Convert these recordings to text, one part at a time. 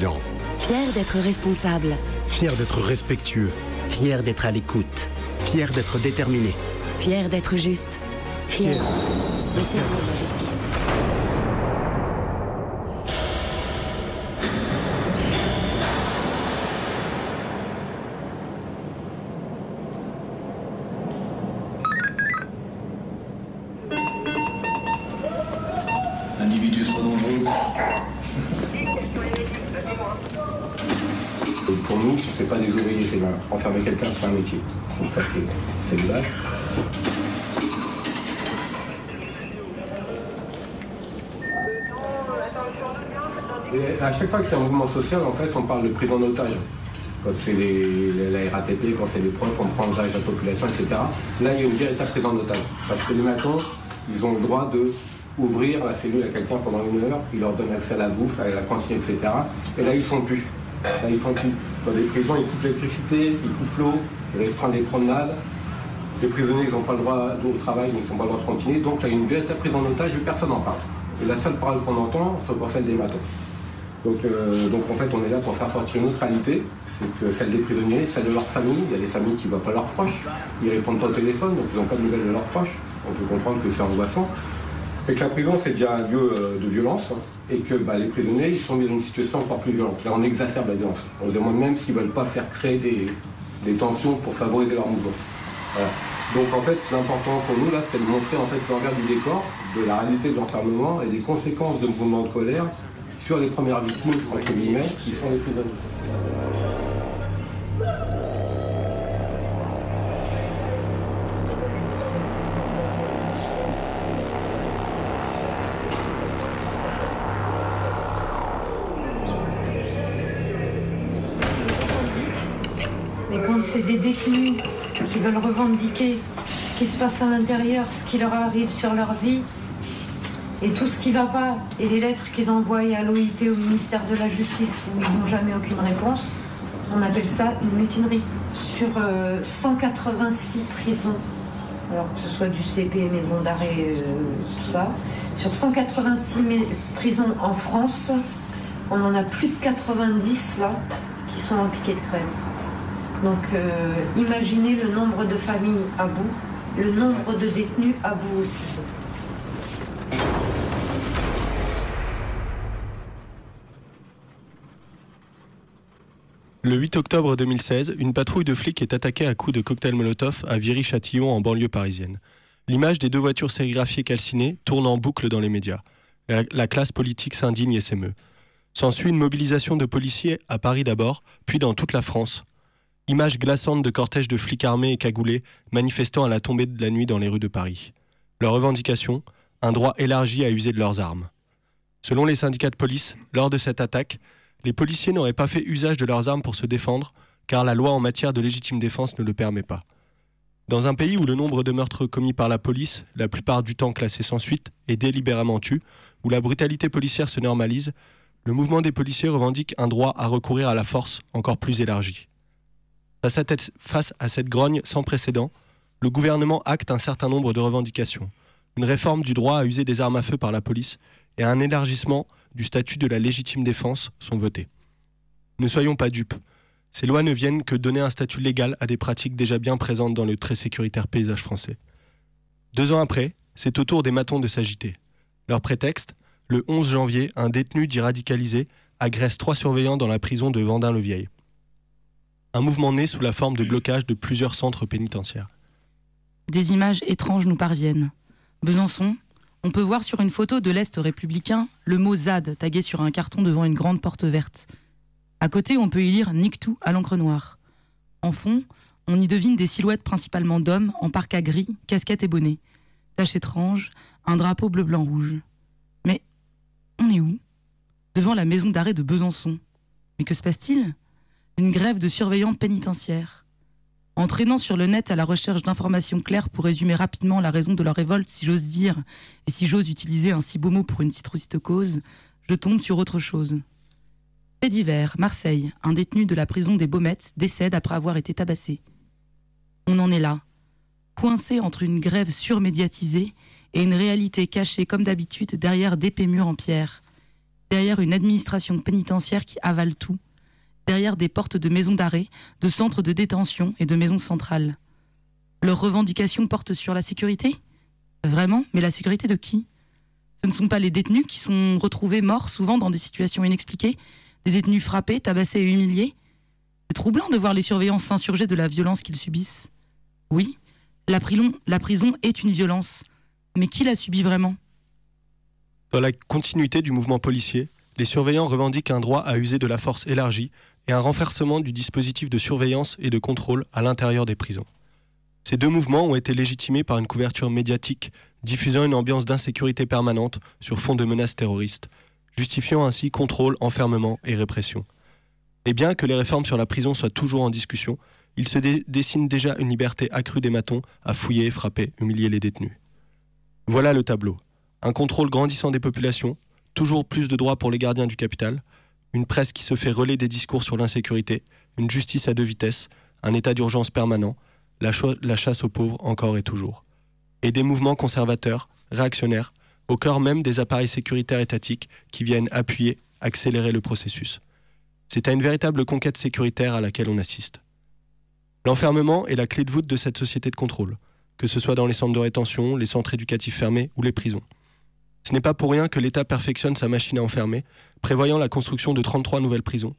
Fier d'être responsable. Fier d'être respectueux. Fier d'être à l'écoute. Fier d'être déterminé. Fier d'être juste. Fier de servir la justice. Chaque fois y a un mouvement social, en fait, on parle de prise en otage. Quand c'est la RATP, quand c'est les profs, on prend en otage la population, etc. Là, il y a une véritable prise en otage. Parce que les matins, ils ont le droit de ouvrir la cellule à quelqu'un pendant une heure, ils leur donnent accès à la bouffe, à la cantine, etc. Et là, ils font plus. Là, ils font. Dans les prisons, ils coupent l'électricité, ils coupent l'eau, ils restreignent les promenades. Les prisonniers, ils n'ont pas le droit au travail, donc ils n'ont pas le droit de continuer. Donc, il y a une véritable prise en otage et personne n'en parle. Et la seule parole qu'on entend, c'est pour celle des matons. Donc, euh, donc en fait, on est là pour faire sortir une autre réalité, c'est que celle des prisonniers, celle de leur famille. Il y a des familles qui ne voient pas leurs proches, ils répondent pas au téléphone, donc ils n'ont pas de nouvelles de leurs proches. On peut comprendre que c'est angoissant. Et que la prison, c'est déjà un lieu euh, de violence, et que bah, les prisonniers, ils sont mis dans une situation encore plus violente. Là, on exacerbe la violence. On se demande même s'ils ne veulent pas faire créer des, tensions pour favoriser leur mouvement. Donc en fait, l'important pour nous, là, c'était de montrer en fait l'envers du décor, de la réalité de l'enfermement et des conséquences de mouvements de colère sur les premières victimes, entre guillemets, qui sont les prisonniers. Mais quand c'est des détenus qui veulent revendiquer ce qui se passe à l'intérieur, ce qui leur arrive sur leur vie, et tout ce qui ne va pas, et les lettres qu'ils envoient à l'OIP, au ministère de la Justice, où ils n'ont jamais aucune réponse, on appelle ça une mutinerie. Sur euh, 186 prisons, alors que ce soit du CP, maison d'arrêt, euh, tout ça, sur 186 mé- prisons en France, on en a plus de 90 là qui sont en piquet de crème. Donc euh, imaginez le nombre de familles à bout, le nombre de détenus à bout aussi. Le 8 octobre 2016, une patrouille de flics est attaquée à coups de cocktail Molotov à Viry-Châtillon en banlieue parisienne. L'image des deux voitures sérigraphiées calcinées tourne en boucle dans les médias. La, la classe politique s'indigne et s'émeut. S'ensuit une mobilisation de policiers à Paris d'abord, puis dans toute la France. Images glaçantes de cortèges de flics armés et cagoulés manifestant à la tombée de la nuit dans les rues de Paris. Leur revendication Un droit élargi à user de leurs armes. Selon les syndicats de police, lors de cette attaque, les policiers n'auraient pas fait usage de leurs armes pour se défendre, car la loi en matière de légitime défense ne le permet pas. Dans un pays où le nombre de meurtres commis par la police, la plupart du temps classés sans suite, est délibérément tue, où la brutalité policière se normalise, le mouvement des policiers revendique un droit à recourir à la force encore plus élargi. Face à, tête- face à cette grogne sans précédent, le gouvernement acte un certain nombre de revendications. Une réforme du droit à user des armes à feu par la police et un élargissement du statut de la légitime défense sont votés. Ne soyons pas dupes. Ces lois ne viennent que donner un statut légal à des pratiques déjà bien présentes dans le très sécuritaire paysage français. Deux ans après, c'est au tour des matons de s'agiter. Leur prétexte Le 11 janvier, un détenu dit radicalisé agresse trois surveillants dans la prison de Vendin-le-Vieil. Un mouvement né sous la forme de blocage de plusieurs centres pénitentiaires. Des images étranges nous parviennent. Besançon, on peut voir sur une photo de l'Est républicain le mot ZAD tagué sur un carton devant une grande porte verte. À côté, on peut y lire Nique tout à l'encre noire. En fond, on y devine des silhouettes principalement d'hommes en parka gris, casquette et bonnet. Tache étrange, un drapeau bleu-blanc-rouge. Mais on est où? Devant la maison d'arrêt de Besançon. Mais que se passe-t-il? Une grève de surveillants pénitentiaires. En traînant sur le net à la recherche d'informations claires pour résumer rapidement la raison de leur révolte, si j'ose dire, et si j'ose utiliser un si beau mot pour une si je tombe sur autre chose. Fait divers, Marseille, un détenu de la prison des Baumettes décède après avoir été tabassé. On en est là, coincé entre une grève surmédiatisée et une réalité cachée comme d'habitude derrière d'épais murs en pierre. derrière une administration pénitentiaire qui avale tout, derrière des portes de maisons d'arrêt, de centres de détention et de maisons centrales. Leurs revendications portent sur la sécurité? Vraiment? Mais la sécurité de qui? Ce ne sont pas les détenus qui sont retrouvés morts, souvent dans des situations inexpliquées, des détenus frappés, tabassés et humiliés? C'est troublant de voir les surveillants s'insurger de la violence qu'ils subissent. Oui, la la prison est une violence, mais qui la subit vraiment? Dans la continuité du mouvement policier, les surveillants revendiquent un droit à user de la force élargie et un renforcement du dispositif de surveillance et de contrôle à l'intérieur des prisons. Ces deux mouvements ont été légitimés par une couverture médiatique diffusant une ambiance d'insécurité permanente sur fond de menaces terroristes, justifiant ainsi contrôle, enfermement et répression. Et bien que les réformes sur la prison soient toujours en discussion, il se dessine déjà une liberté accrue des matons à fouiller, frapper, humilier les détenus. Voilà le tableau. Un contrôle grandissant des populations, toujours plus de droits pour les gardiens du capital, une presse qui se fait relais des discours sur l'insécurité, une justice à deux vitesses, un état d'urgence permanent, la, la, chasse aux pauvres encore et toujours. Et des mouvements conservateurs, réactionnaires, au cœur même des appareils sécuritaires étatiques qui viennent appuyer, accélérer le processus. C'est à une véritable conquête sécuritaire à laquelle on assiste. L'enfermement est la clé de voûte de cette société de contrôle, que ce soit dans les centres de rétention, les centres éducatifs fermés ou les prisons. Ce n'est pas pour rien que l'État perfectionne sa machine à enfermer, prévoyant la construction de 33 nouvelles prisons,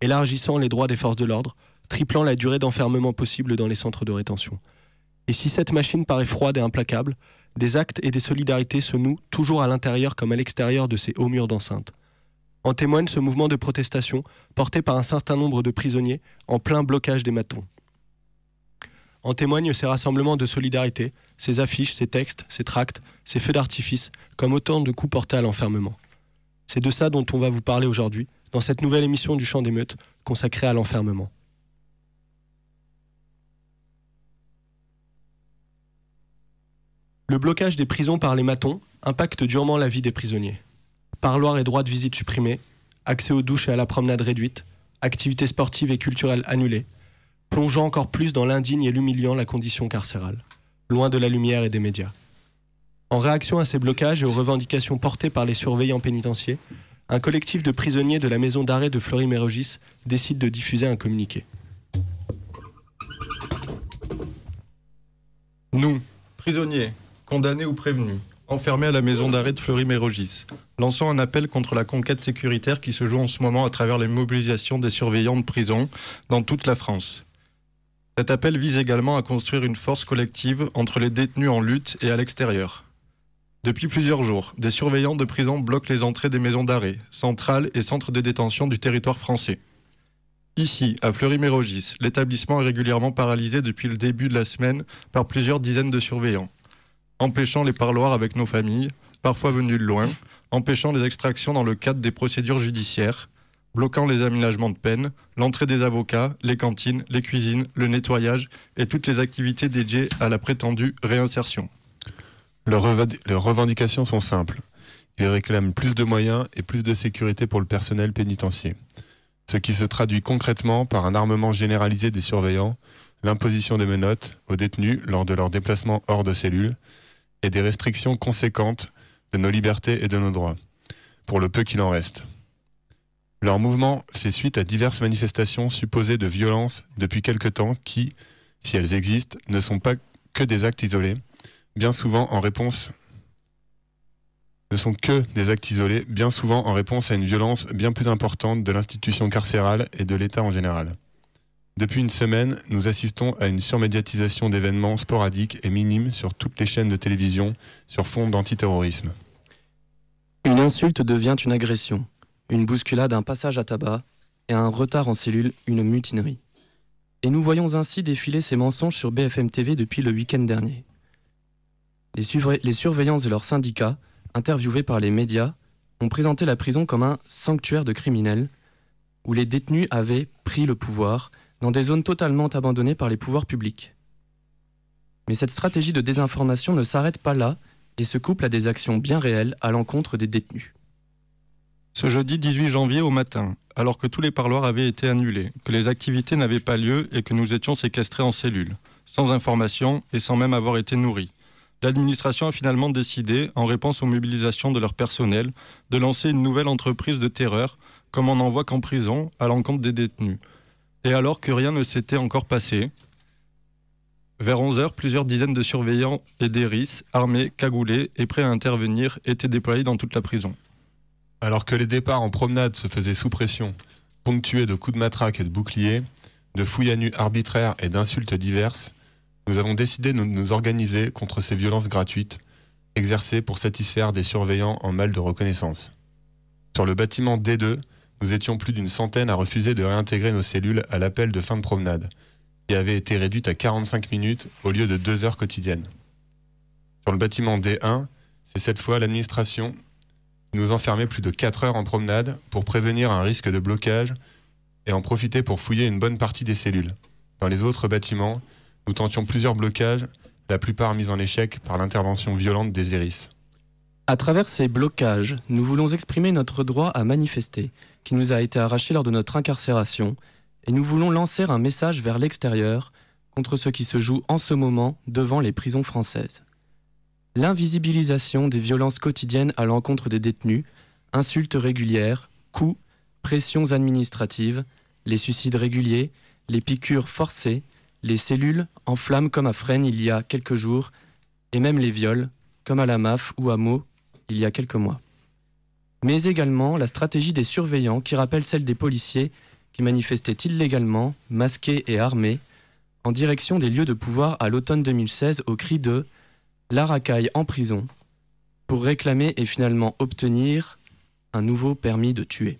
élargissant les droits des forces de l'ordre, triplant la durée d'enfermement possible dans les centres de rétention. Et si cette machine paraît froide et implacable, des actes et des solidarités se nouent toujours à l'intérieur comme à l'extérieur de ces hauts murs d'enceinte. En témoigne ce mouvement de protestation porté par un certain nombre de prisonniers en plein blocage des matons. En témoignent ces rassemblements de solidarité, ces affiches, ces textes, ces tracts, ces feux d'artifice, comme autant de coups portés à l'enfermement. C'est de ça dont on va vous parler aujourd'hui, dans cette nouvelle émission du Champ d'émeute consacrée à l'enfermement. Le blocage des prisons par les matons impacte durement la vie des prisonniers. Parloirs et droits de visite supprimés, accès aux douches et à la promenade réduite, activités sportives et culturelles annulées, plongeant encore plus dans l'indigne et l'humiliant la condition carcérale, loin de la lumière et des médias. En réaction à ces blocages et aux revendications portées par les surveillants pénitentiaires, un collectif de prisonniers de la maison d'arrêt de Fleury-Mérogis décide de diffuser un communiqué. Nous, prisonniers, condamnés ou prévenus, enfermés à la maison d'arrêt de Fleury-Mérogis, lançons un appel contre la conquête sécuritaire qui se joue en ce moment à travers les mobilisations des surveillants de prison dans toute la France. Cet appel vise également à construire une force collective entre les détenus en lutte et à l'extérieur. Depuis plusieurs jours, des surveillants de prison bloquent les entrées des maisons d'arrêt, centrales et centres de détention du territoire français. Ici, à Fleury-Mérogis, l'établissement est régulièrement paralysé depuis le début de la semaine par plusieurs dizaines de surveillants, empêchant les parloirs avec nos familles, parfois venus de loin, empêchant les extractions dans le cadre des procédures judiciaires, bloquant les aménagements de peine, l'entrée des avocats, les cantines, les cuisines, le nettoyage et toutes les activités dédiées à la prétendue réinsertion. Leurs, revendications sont simples. Ils réclament plus de moyens et plus de sécurité pour le personnel pénitentiaire. Ce qui se traduit concrètement par un armement généralisé des surveillants, l'imposition des menottes aux détenus lors de leur déplacement hors de cellule et des restrictions conséquentes de nos libertés et de nos droits, pour le peu qu'il en reste. Leur mouvement fait suite à diverses manifestations supposées de violence depuis quelque temps qui, si elles existent, ne sont pas que des actes isolés, bien souvent en réponse ne sont que des actes isolés, bien souvent en réponse à une violence bien plus importante de l'institution carcérale et de l'État en général. Depuis une semaine, nous assistons à une surmédiatisation d'événements sporadiques et minimes sur toutes les chaînes de télévision sur fond d'antiterrorisme. Une insulte devient une agression une bousculade, un passage à tabac, et un retard en cellule, une mutinerie. Et nous voyons ainsi défiler ces mensonges sur BFM TV depuis le week-end dernier. Les, surveillants et leurs syndicats, interviewés par les médias, ont présenté la prison comme un sanctuaire de criminels, où les détenus avaient pris le pouvoir dans des zones totalement abandonnées par les pouvoirs publics. Mais cette stratégie de désinformation ne s'arrête pas là et se couple à des actions bien réelles à l'encontre des détenus. Ce jeudi 18 janvier au matin, alors que tous les parloirs avaient été annulés, que les activités n'avaient pas lieu et que nous étions séquestrés en cellules, sans information et sans même avoir été nourris. l'administration a finalement décidé, en réponse aux mobilisations de leur personnel, de lancer une nouvelle entreprise de terreur, comme on n'en voit qu'en prison, à l'encontre des détenus. Et alors que rien ne s'était encore passé, vers 11h, plusieurs dizaines de surveillants et d'héris, armés, cagoulés et prêts à intervenir, étaient déployés dans toute la prison. Alors que les départs en promenade se faisaient sous pression, ponctués de coups de matraque et de boucliers, de fouilles à nu arbitraires et d'insultes diverses, nous avons décidé de nous organiser contre ces violences gratuites exercées pour satisfaire des surveillants en mal de reconnaissance. Sur le bâtiment D2, nous étions plus d'une centaine à refuser de réintégrer nos cellules à l'appel de fin de promenade, qui avait été réduite à 45 minutes au lieu de 2 heures quotidiennes. Sur le bâtiment D1, c'est cette fois l'administration nous enfermait plus de 4 heures en promenade pour prévenir un risque de blocage et en profiter pour fouiller une bonne partie des cellules. Dans les autres bâtiments, nous tentions plusieurs blocages, la plupart mis en échec par l'intervention violente des iris. À travers ces blocages, nous voulons exprimer notre droit à manifester, qui nous a été arraché lors de notre incarcération, et nous voulons lancer un message vers l'extérieur contre ce qui se joue en ce moment devant les prisons françaises. L'invisibilisation des violences quotidiennes à l'encontre des détenus, insultes régulières, coups, pressions administratives, les suicides réguliers, les piqûres forcées, les cellules en flammes comme à Fresnes il y a quelques jours, et même les viols, comme à la MAF ou à Meaux il y a quelques mois. Mais également la stratégie des surveillants qui rappelle celle des policiers qui manifestaient illégalement, masqués et armés, en direction des lieux de pouvoir à l'automne 2016 au cri de La racaille en prison, pour réclamer et finalement obtenir un nouveau permis de tuer.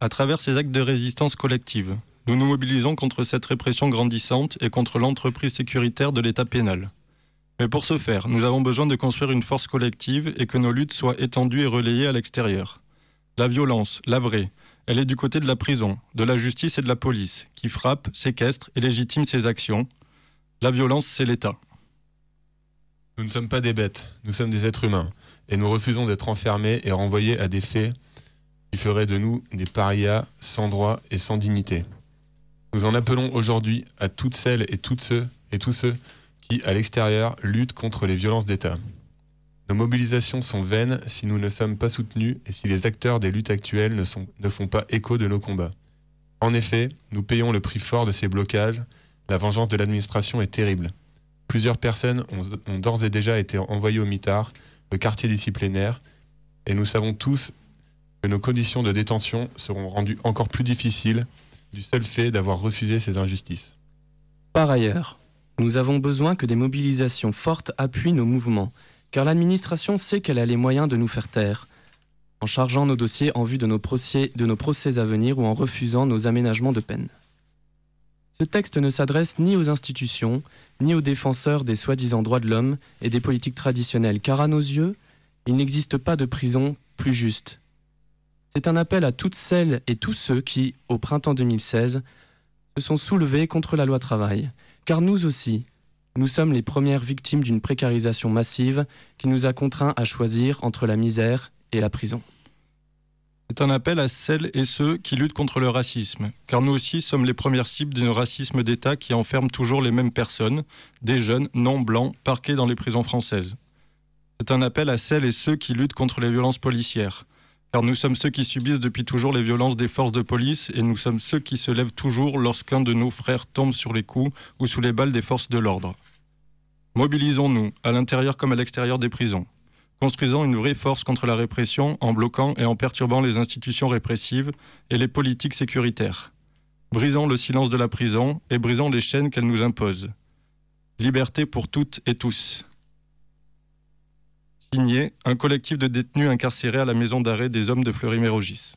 À travers ces actes de résistance collective, nous nous mobilisons contre cette répression grandissante et contre l'entreprise sécuritaire de l'État pénal. Mais pour ce faire, nous avons besoin de construire une force collective et que nos luttes soient étendues et relayées à l'extérieur. La violence, la vraie, elle est du côté de la prison, de la justice et de la police, qui frappe, séquestre et légitime ses actions. La violence, c'est l'État. Nous ne sommes pas des bêtes, nous sommes des êtres humains, et nous refusons d'être enfermés et renvoyés à des faits qui feraient de nous des parias sans droit et sans dignité. Nous en appelons aujourd'hui à toutes celles et toutes ceux et tous ceux qui, à l'extérieur, luttent contre les violences d'État. Nos mobilisations sont vaines si nous ne sommes pas soutenus et si les acteurs des luttes actuelles ne, ne font pas écho de nos combats. En effet, nous payons le prix fort de ces blocages. La vengeance de l'administration est terrible. Plusieurs personnes ont, d'ores et déjà été envoyées au mitard, le quartier disciplinaire, et nous savons tous que nos conditions de détention seront rendues encore plus difficiles du seul fait d'avoir refusé ces injustices. Par ailleurs, nous avons besoin que des mobilisations fortes appuient nos mouvements, car l'administration sait qu'elle a les moyens de nous faire taire, en chargeant nos dossiers en vue de nos procès à venir ou en refusant nos aménagements de peine. Ce texte ne s'adresse ni aux institutions, ni aux défenseurs des soi-disant droits de l'homme et des politiques traditionnelles, car à nos yeux, il n'existe pas de prison plus juste. C'est un appel à toutes celles et tous ceux qui, au printemps 2016, se sont soulevés contre la loi travail, car nous aussi, nous sommes les premières victimes d'une précarisation massive qui nous a contraints à choisir entre la misère et la prison. C'est un appel à celles et ceux qui luttent contre le racisme, car nous aussi sommes les premières cibles d'un racisme d'État qui enferme toujours les mêmes personnes, des jeunes non blancs parqués dans les prisons françaises. C'est un appel à celles et ceux qui luttent contre les violences policières, car nous sommes ceux qui subissent depuis toujours les violences des forces de police et nous sommes ceux qui se lèvent toujours lorsqu'un de nos frères tombe sur les coups ou sous les balles des forces de l'ordre. Mobilisons-nous, à l'intérieur comme à l'extérieur des prisons. Construisons une vraie force contre la répression en bloquant et en perturbant les institutions répressives et les politiques sécuritaires. Brisons le silence de la prison et brisons les chaînes qu'elle nous impose. Liberté pour toutes et tous. Signé un collectif de détenus incarcérés à la maison d'arrêt des hommes de Fleury-Mérogis.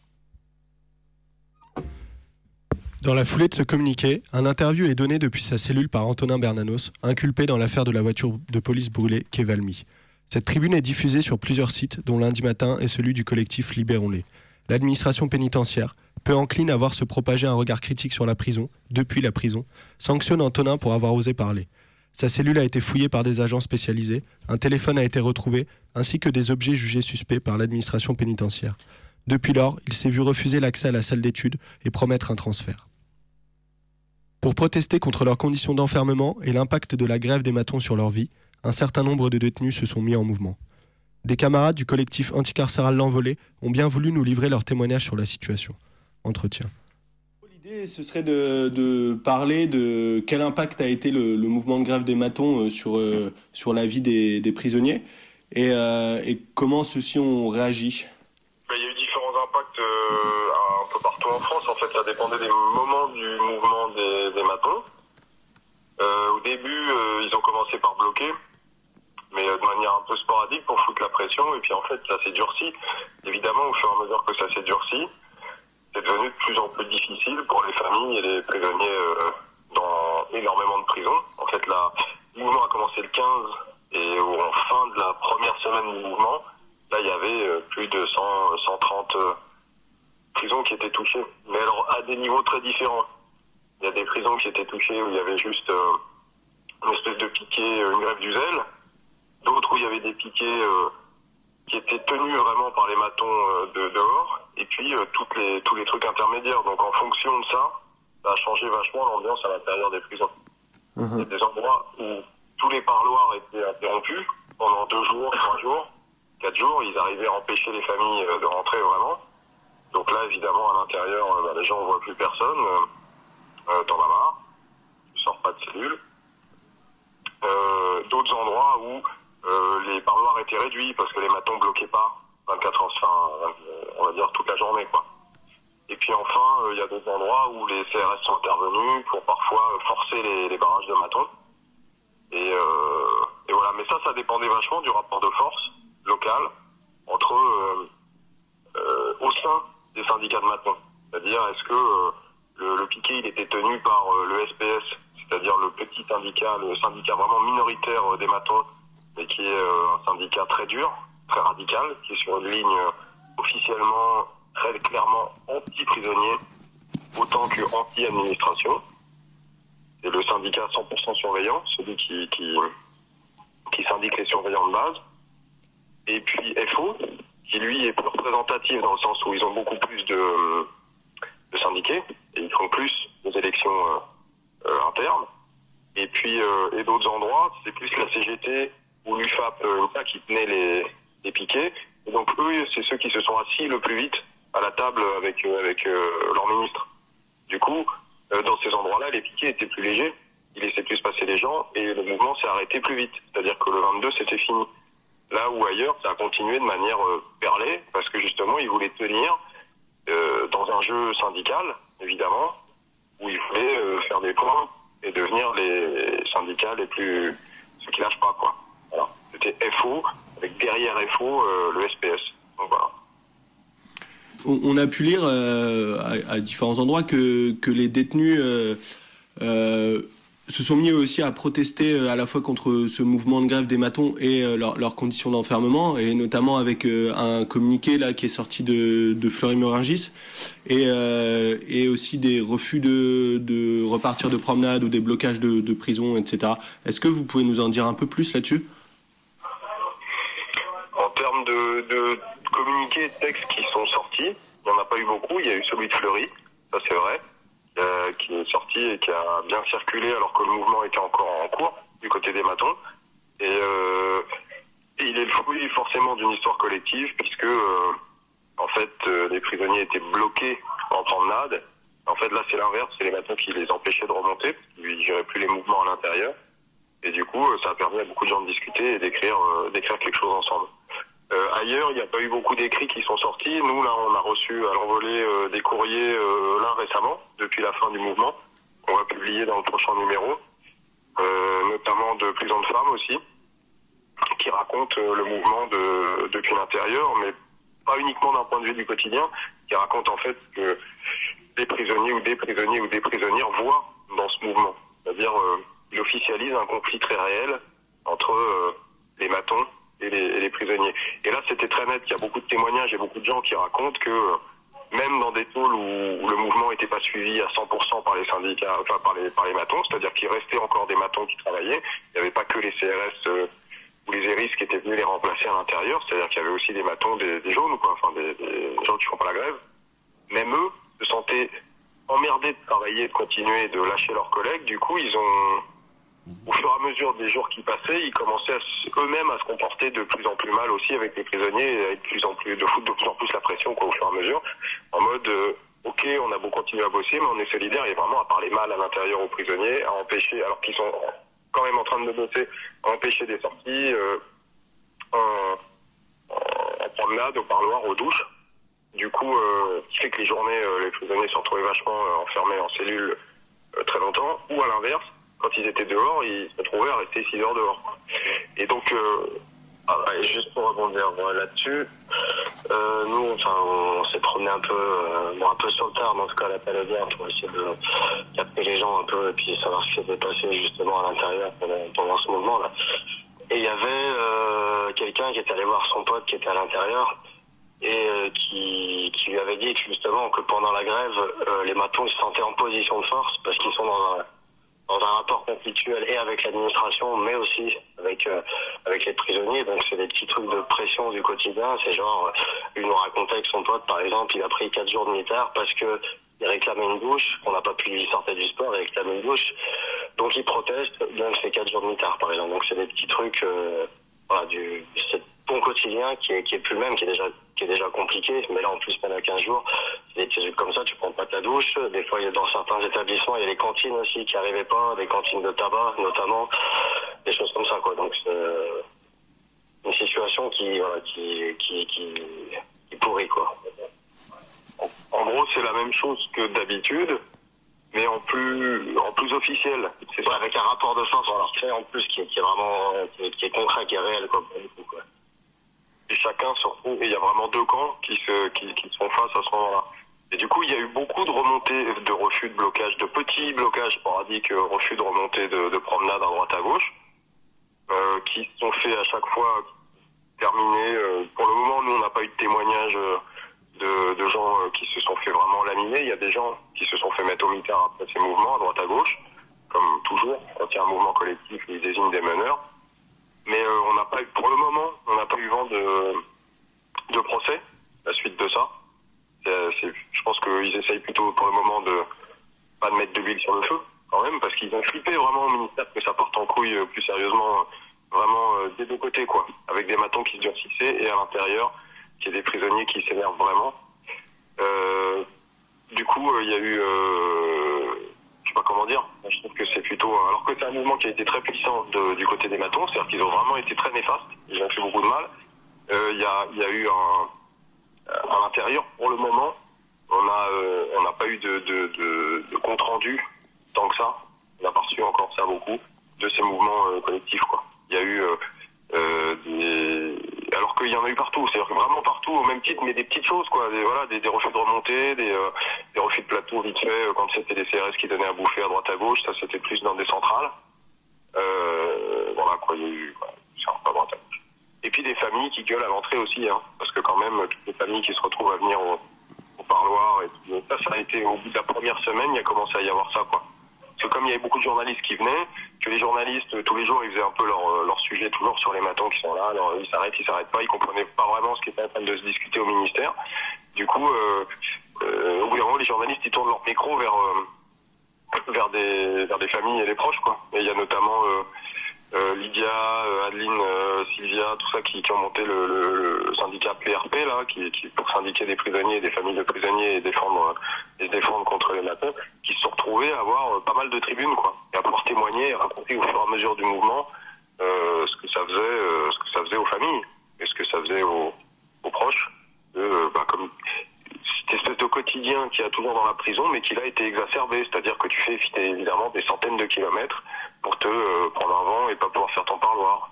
Dans la foulée de ce communiqué, un interview est donné depuis sa cellule par Antonin Bernanos, inculpé dans l'affaire de la voiture de police brûlée qu'est Valmy. Cette tribune est diffusée sur plusieurs sites, dont lundi matin est celui du collectif Libérons-les. L'administration pénitentiaire, peu encline à voir se propager un regard critique sur la prison, depuis la prison, sanctionne Antonin pour avoir osé parler. Sa cellule a été fouillée par des agents spécialisés, un téléphone a été retrouvé, ainsi que des objets jugés suspects par l'administration pénitentiaire. Depuis lors, il s'est vu refuser l'accès à la salle d'études et promettre un transfert. Pour protester contre leurs conditions d'enfermement et l'impact de la grève des matons sur leur vie, un certain nombre de détenus se sont mis en mouvement. Des camarades du collectif anticarcéral L'Envolé ont bien voulu nous livrer leur témoignage sur la situation. Entretien. L'idée, ce serait de, parler de quel impact a été le, mouvement de grève des matons euh, sur, euh, sur la vie des, prisonniers euh, et, comment ceux-ci ont réagi. Ben, il y a eu différents impacts un peu partout en France. En fait, ça dépendait des moments du mouvement des, matons. au début, ils ont commencé par bloquer mais de manière un peu sporadique pour foutre la pression. Et puis en fait, ça s'est durci. Évidemment, au fur et à mesure que ça s'est durci, c'est devenu de plus en plus difficile pour les familles et les prisonniers euh, dans énormément de prisons. En fait, là, le mouvement a commencé le 15 et en fin de la première semaine du mouvement, là, il y avait euh, plus de 100, 130 euh, prisons qui étaient touchées. Mais alors, à des niveaux très différents. Il y a des prisons qui étaient touchées où il y avait juste une espèce de piqué, une grève du zèle. D'autres où il y avait des piquets qui étaient tenus vraiment par les matons de dehors et puis euh, toutes les, tous les trucs intermédiaires. Donc en fonction de ça, ça a changé vachement l'ambiance à l'intérieur des prisons. Mhm. Il y a des endroits où tous les parloirs étaient interrompus pendant deux jours, trois jours, quatre jours. Ils arrivaient à empêcher les familles euh, de rentrer vraiment. Donc là, évidemment, à l'intérieur, euh, bah, les gens ne voient plus personne. Euh, T'en as marre. Tu sors pas de cellule. D'autres endroits où les parloirs étaient réduits parce que les matons bloquaient pas 24 heures, enfin, on va dire toute la journée, quoi. Et puis enfin, euh, il y a d'autres endroits où les CRS sont intervenus pour parfois forcer les, barrages de matons. Euh, et, voilà, mais ça, ça dépendait vachement du rapport de force local entre euh, au sein des syndicats de matons. C'est-à-dire, est-ce que le, piquet il était tenu par le SPS, c'est-à-dire le petit syndicat, le syndicat vraiment minoritaire des matons, mais qui est un syndicat très dur, très radical, qui est sur une ligne officiellement très clairement anti-prisonnier, autant que anti-administration. C'est le syndicat 100% surveillant, celui qui, qui, qui syndique les surveillants de base. Et puis FO, qui lui est plus représentatif dans le sens où ils ont beaucoup plus de, de syndiqués et ils font plus des élections euh, euh, internes. Et puis, euh, et d'autres endroits, c'est plus la CGT ou l'UFAP qui tenait les, piquets et donc eux, c'est ceux qui se sont assis le plus vite à la table avec, euh, avec euh, leur ministre. Du coup, euh, dans ces endroits-là, les piquets étaient plus légers, ils laissaient plus passer les gens et le mouvement s'est arrêté plus vite. C'est-à-dire que le 22, c'était fini. Là où ailleurs, ça a continué de manière perlée, parce que justement, ils voulaient tenir dans un jeu syndical, évidemment, où ils voulaient faire des points et devenir les syndicats les plus... ceux qui lâchent pas, quoi. C'était FO, avec derrière FO euh, le SPS. On, a pu lire euh, à, différents endroits que, les détenus euh, se sont mis aussi à protester à la fois contre ce mouvement de grève des matons et leurs conditions d'enfermement, et notamment avec un communiqué là qui est sorti de, de Fleury Morangis, et, et, aussi des refus de, repartir de promenade ou des blocages de, de prison, etc. Est-ce que vous pouvez nous en dire un peu plus là-dessus? Termes de, de communiqués de textes qui sont sortis, il n'y en a pas eu beaucoup. Il y a eu celui de Fleury, ça c'est vrai, euh, qui est sorti et qui a bien circulé alors que le mouvement était encore en cours du côté des matons. Et, euh, il est le fruit forcément d'une histoire collective puisque euh, en fait les prisonniers étaient bloqués en promenade. En fait là c'est l'inverse, c'est les matons qui les empêchaient de remonter, ils ne géraient plus les mouvements à l'intérieur. Et du coup, ça a permis à beaucoup de gens de discuter et d'écrire, d'écrire quelque chose ensemble. Euh, ailleurs, il n'y a pas eu beaucoup d'écrits qui sont sortis. Nous, là, on a reçu à l'envolée euh, des courriers, euh, là récemment, depuis la fin du mouvement. On va publier dans le prochain numéro, notamment de prison de femmes aussi, qui racontent le mouvement de, depuis l'intérieur, mais pas uniquement d'un point de vue du quotidien, qui racontent en fait que des prisonniers ou des prisonniers ou des prisonnières voient dans ce mouvement. C'est-à-dire, il officialise un conflit très réel entre les matons et les, prisonniers. Et là, c'était très net. Il y a beaucoup de témoignages et beaucoup de gens qui racontent que euh, même dans des tôles où, le mouvement n'était pas suivi à 100% par les syndicats, enfin par les, par les matons, c'est-à-dire qu'il restait encore des matons qui travaillaient. Il n'y avait pas que les CRS euh, ou les ERIS qui étaient venus les remplacer à l'intérieur, c'est-à-dire qu'il y avait aussi des matons, des, jaunes, quoi, enfin des, gens qui font pas la grève. Même eux se sentaient emmerdés de travailler, de continuer, de lâcher leurs collègues. Du coup, ils ont au fur et à mesure des jours qui passaient, ils commençaient eux-mêmes à se comporter de plus en plus mal aussi avec les prisonniers et à de plus en plus de de plus en plus la pression quoi, au fur et à mesure, en mode euh, ok on a beau continuer à bosser mais on est solidaire et vraiment à parler mal à l'intérieur aux prisonniers, à empêcher alors qu'ils sont quand même en train de bosser, à empêcher des sorties, euh, en, en, promenade, au parloir, aux douches. Du coup, euh, ce qui fait que les journées, les prisonniers se retrouvaient vachement enfermés en cellule très longtemps, ou à l'inverse, quand ils étaient dehors, ils se retrouvaient à rester 6 heures dehors. Et donc, euh, ah, juste pour rebondir bon, là-dessus, euh, nous, enfin, on, s'est promené un peu, euh, bon, un peu sur le tard, mais en tout cas à la Paladin, pour essayer de capter les gens un peu et puis savoir ce qui s'était passé justement à l'intérieur pendant, ce mouvement-là. Et il y avait quelqu'un qui était allé voir son pote qui était à l'intérieur et qui, lui avait dit justement que pendant la grève, les matons ils se sentaient en position de force parce qu'ils sont dans un, dans un rapport conflictuel et avec l'administration, mais aussi avec euh, avec les prisonniers. Donc c'est des petits trucs de pression du quotidien. C'est genre, euh, il nous racontait que son pote, par exemple, il a pris quatre jours de militaire parce que il réclamait une douche, on n'a pas pu lui sortir du sport, il réclamait une douche. Donc il proteste, donc c'est quatre jours de militaire, par exemple. Donc c'est des petits trucs, euh, voilà, du ton quotidien qui est, qui est plus le même, qui est déjà qui est déjà compliqué, mais là en plus pendant 15 jours, c'est des petits trucs comme ça, tu prends pas ta douche, des fois il y a dans certains établissements, il y a les cantines aussi qui arrivaient pas, des cantines de tabac notamment, des choses comme ça quoi. Donc c'est euh, une situation qui voilà, qui qui qui, qui pourrit quoi. En gros, c'est la même chose que d'habitude, mais en plus en plus officiel. C'est ça, avec un rapport de force qui fait en plus qui, est- qui est vraiment qui est, qui est concret, qui est réel quoi. pour le coup, quoi. Chacun se retrouve, et il y a vraiment deux camps qui se qui, qui se font face à ce moment-là. Et du coup, il y a eu beaucoup de remontées, de refus de blocage, de petits blocages sporadiques, euh, refus de remontée de, de promenade à droite à gauche, euh, qui sont faits à chaque fois terminés. euh, pour le moment, nous, on n'a pas eu de témoignages euh, de, de gens euh, qui se sont fait vraiment laminer. Il y a des gens qui se sont fait mettre au mitard après ces mouvements, à droite à gauche, comme toujours, quand il y a un mouvement collectif, ils désignent des meneurs. Mais euh, on n'a pas eu, pour le moment, on n'a pas eu vent de, de procès, la suite de ça. Je pense qu'ils essayent plutôt pour le moment de pas de mettre de l'huile sur le feu, quand même, parce qu'ils ont flippé vraiment au ministère que ça parte en couille euh, plus sérieusement, euh, vraiment des deux côtés, quoi, avec des matons qui se durcissaient et à l'intérieur, qu'il y ait des prisonniers qui s'énervent vraiment. Du coup, il y a eu, je sais pas comment dire, je trouve que c'est plutôt, alors que c'est un mouvement qui a été très puissant du côté des matons, c'est-à-dire qu'ils ont vraiment été très néfastes, ils ont fait beaucoup de mal. Euh, Il y, y a eu un, à l'intérieur, pour le moment, on euh, n'a pas eu de, de, de, de compte rendu tant que ça. On a pas reçu encore ça beaucoup de ces mouvements euh, collectifs. Il y a eu euh, alors qu'il y en a eu partout, c'est-à-dire vraiment partout au même titre, mais des petites choses, quoi. Des, voilà, des, refus de remontée, des, refus de plateau vite fait euh, quand c'était des CRS qui donnaient à bouffer à droite à gauche. Ça, c'était plus dans des centrales. Euh, voilà, quoi. Il y a eu, voilà, ça, à droite à gauche. Et puis des familles qui gueulent à l'entrée aussi, hein, parce que quand même, toutes les familles qui se retrouvent à venir au, au parloir, et tout, ça, ça a été au bout de la première semaine, il y a commencé à y avoir ça, quoi. Parce que comme il y avait beaucoup de journalistes qui venaient, que les journalistes, tous les jours, ils faisaient un peu leur, euh, leur sujet toujours sur les matons qui sont là, ils s'arrêtent, ils s'arrêtent pas, ils comprenaient pas vraiment ce qui était en train de se discuter au ministère. Du coup, euh, euh, au bout d'un les journalistes, ils tournent leur micro vers, vers, des, vers des familles et les proches, quoi. Et il y a notamment... euh, Lydia, euh, Adeline, euh, Sylvia, tout ça qui, ont monté le, syndicat PRP qui, pour syndiquer des prisonniers, des familles de prisonniers et défendre se défendre contre les matons, qui se sont retrouvés à avoir pas mal de tribunes quoi, et à pouvoir témoigner et raconter au fur et à mesure du mouvement ce que ça faisait, aux familles et ce que ça faisait aux, proches, bah, comme cette espèce de quotidien qu'il y a toujours dans la prison, mais qui là a été exacerbé, c'est-à-dire que tu fais évidemment des centaines de kilomètres pour te euh, prendre un vent et pas pouvoir faire ton parloir.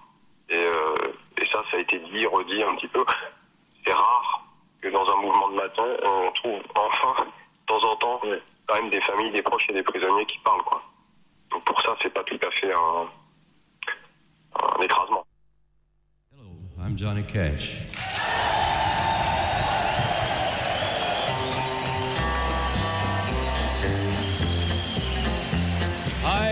Et, euh, et ça, ça a été dit, redit un petit peu. C'est rare que dans un mouvement de matin, on trouve enfin, de temps en temps, quand même des familles, des proches et des prisonniers qui parlent. Quoi. Donc pour ça, c'est pas tout à fait un, un écrasement. I'm Johnny Cash.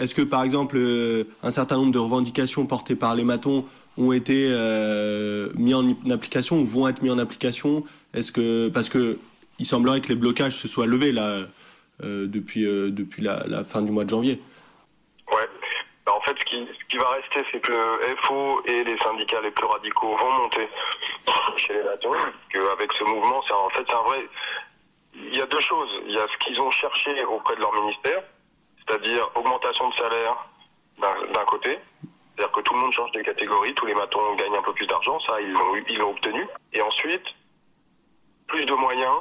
Est-ce que par exemple euh, un certain nombre de revendications portées par les matons ont été euh, mis en application ou vont être mis en application? Est-ce que parce que il semblerait que les blocages se soient levés là euh, depuis euh, depuis la, fin du mois de janvier. Ouais. Bah, en fait, ce qui, va rester, c'est que le FO et les syndicats les plus radicaux vont monter chez les matons. Qu'avec ce mouvement, c'est en fait un vrai. Il y a deux choses. Il y a ce qu'ils ont cherché auprès de leur ministère, c'est-à-dire augmentation de salaire d'un côté. C'est-à-dire que tout le monde change de catégorie, tous les matons gagnent un peu plus d'argent, ça ils l'ont obtenu. Et ensuite, plus de moyens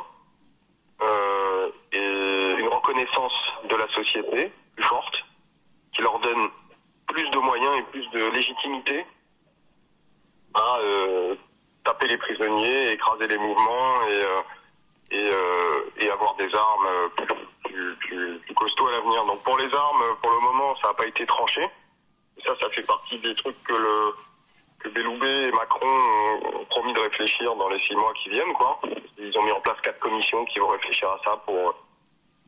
euh, et une reconnaissance de la société plus forte, qui leur donne plus de moyens et plus de légitimité à euh, taper les prisonniers, écraser les mouvements et, euh, avoir des armes plus, plus, costauds à l'avenir. Donc pour les armes, pour le moment, ça n'a pas été tranché. Ça, ça fait partie des trucs que le que et Macron ont promis de réfléchir dans les six mois qui viennent. Quoi. Ils ont mis en place quatre commissions qui vont réfléchir à ça pour euh,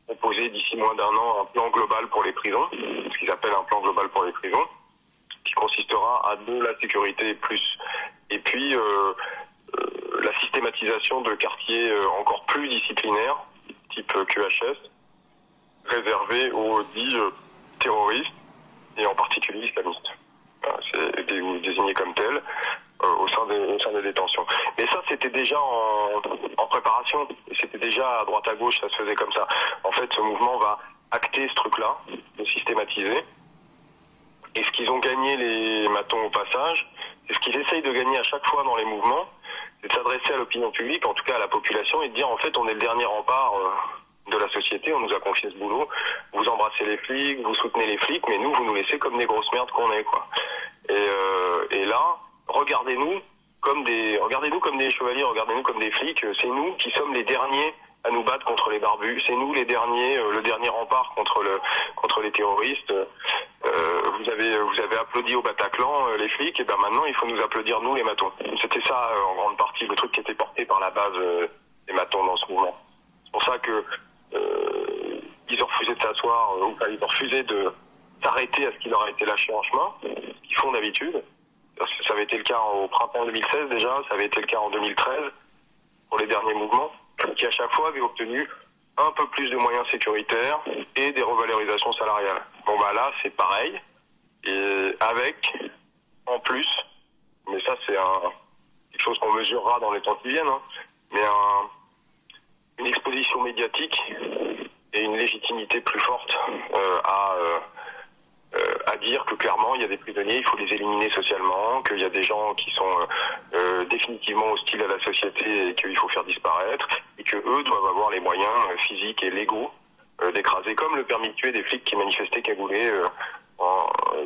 proposer d'ici moins d'un an un plan global pour les prisons, ce qu'ils appellent un plan global pour les prisons, qui consistera à de la sécurité plus et puis euh, euh, la systématisation de quartiers encore plus disciplinaires, type QHS, réservés aux dits euh, terroristes et en particulier islamistes. C'est dé- désigné comme tel euh, au, sein des, au sein des détentions. Mais ça, c'était déjà en, préparation. C'était déjà à droite à gauche, ça se faisait comme ça. En fait, ce mouvement va acter ce truc-là, de systématiser. Et ce qu'ils ont gagné, les matons au passage, c'est ce qu'ils essayent de gagner à chaque fois dans les mouvements, c'est de s'adresser à l'opinion publique, en tout cas à la population, et de dire en fait on est le dernier rempart euh, de la société, on nous a confié ce boulot, vous embrassez les flics, vous soutenez les flics, mais nous vous nous laissez comme des grosses merdes qu'on est quoi. Et, euh, là, regardez-nous comme des regardez-nous comme des chevaliers, regardez-nous comme des flics, c'est nous qui sommes les derniers à nous battre contre les barbus, c'est nous les derniers, euh, le dernier rempart contre le contre les terroristes. Euh, vous avez vous avez applaudi au Bataclan les flics, et ben maintenant il faut nous applaudir nous les matons. C'était ça en grande partie le truc qui était porté par la base des matons dans ce mouvement. C'est pour ça que ils ont refusé de s'asseoir, euh, ils ont refusé de s'arrêter à ce qui leur a été lâché en chemin, ce qu'ils font d'habitude. Ça avait été le cas au printemps 2016 déjà, ça avait été le cas en 2013 pour les derniers mouvements, qui à chaque fois avaient obtenu un peu plus de moyens sécuritaires et des revalorisations salariales. Bon bah là c'est pareil, et avec en plus, mais ça c'est un, quelque chose qu'on mesurera dans les temps qui viennent, hein, mais un, une exposition médiatique et une légitimité plus forte euh, à, euh, euh, à dire que clairement il y a des prisonniers, il faut les éliminer socialement, qu'il y a des gens qui sont définitivement hostiles à la société et qu'il faut faire disparaître, et que eux doivent avoir les moyens physiques et légaux d'écraser, comme le permis de tuer des flics qui manifestaient cagoulés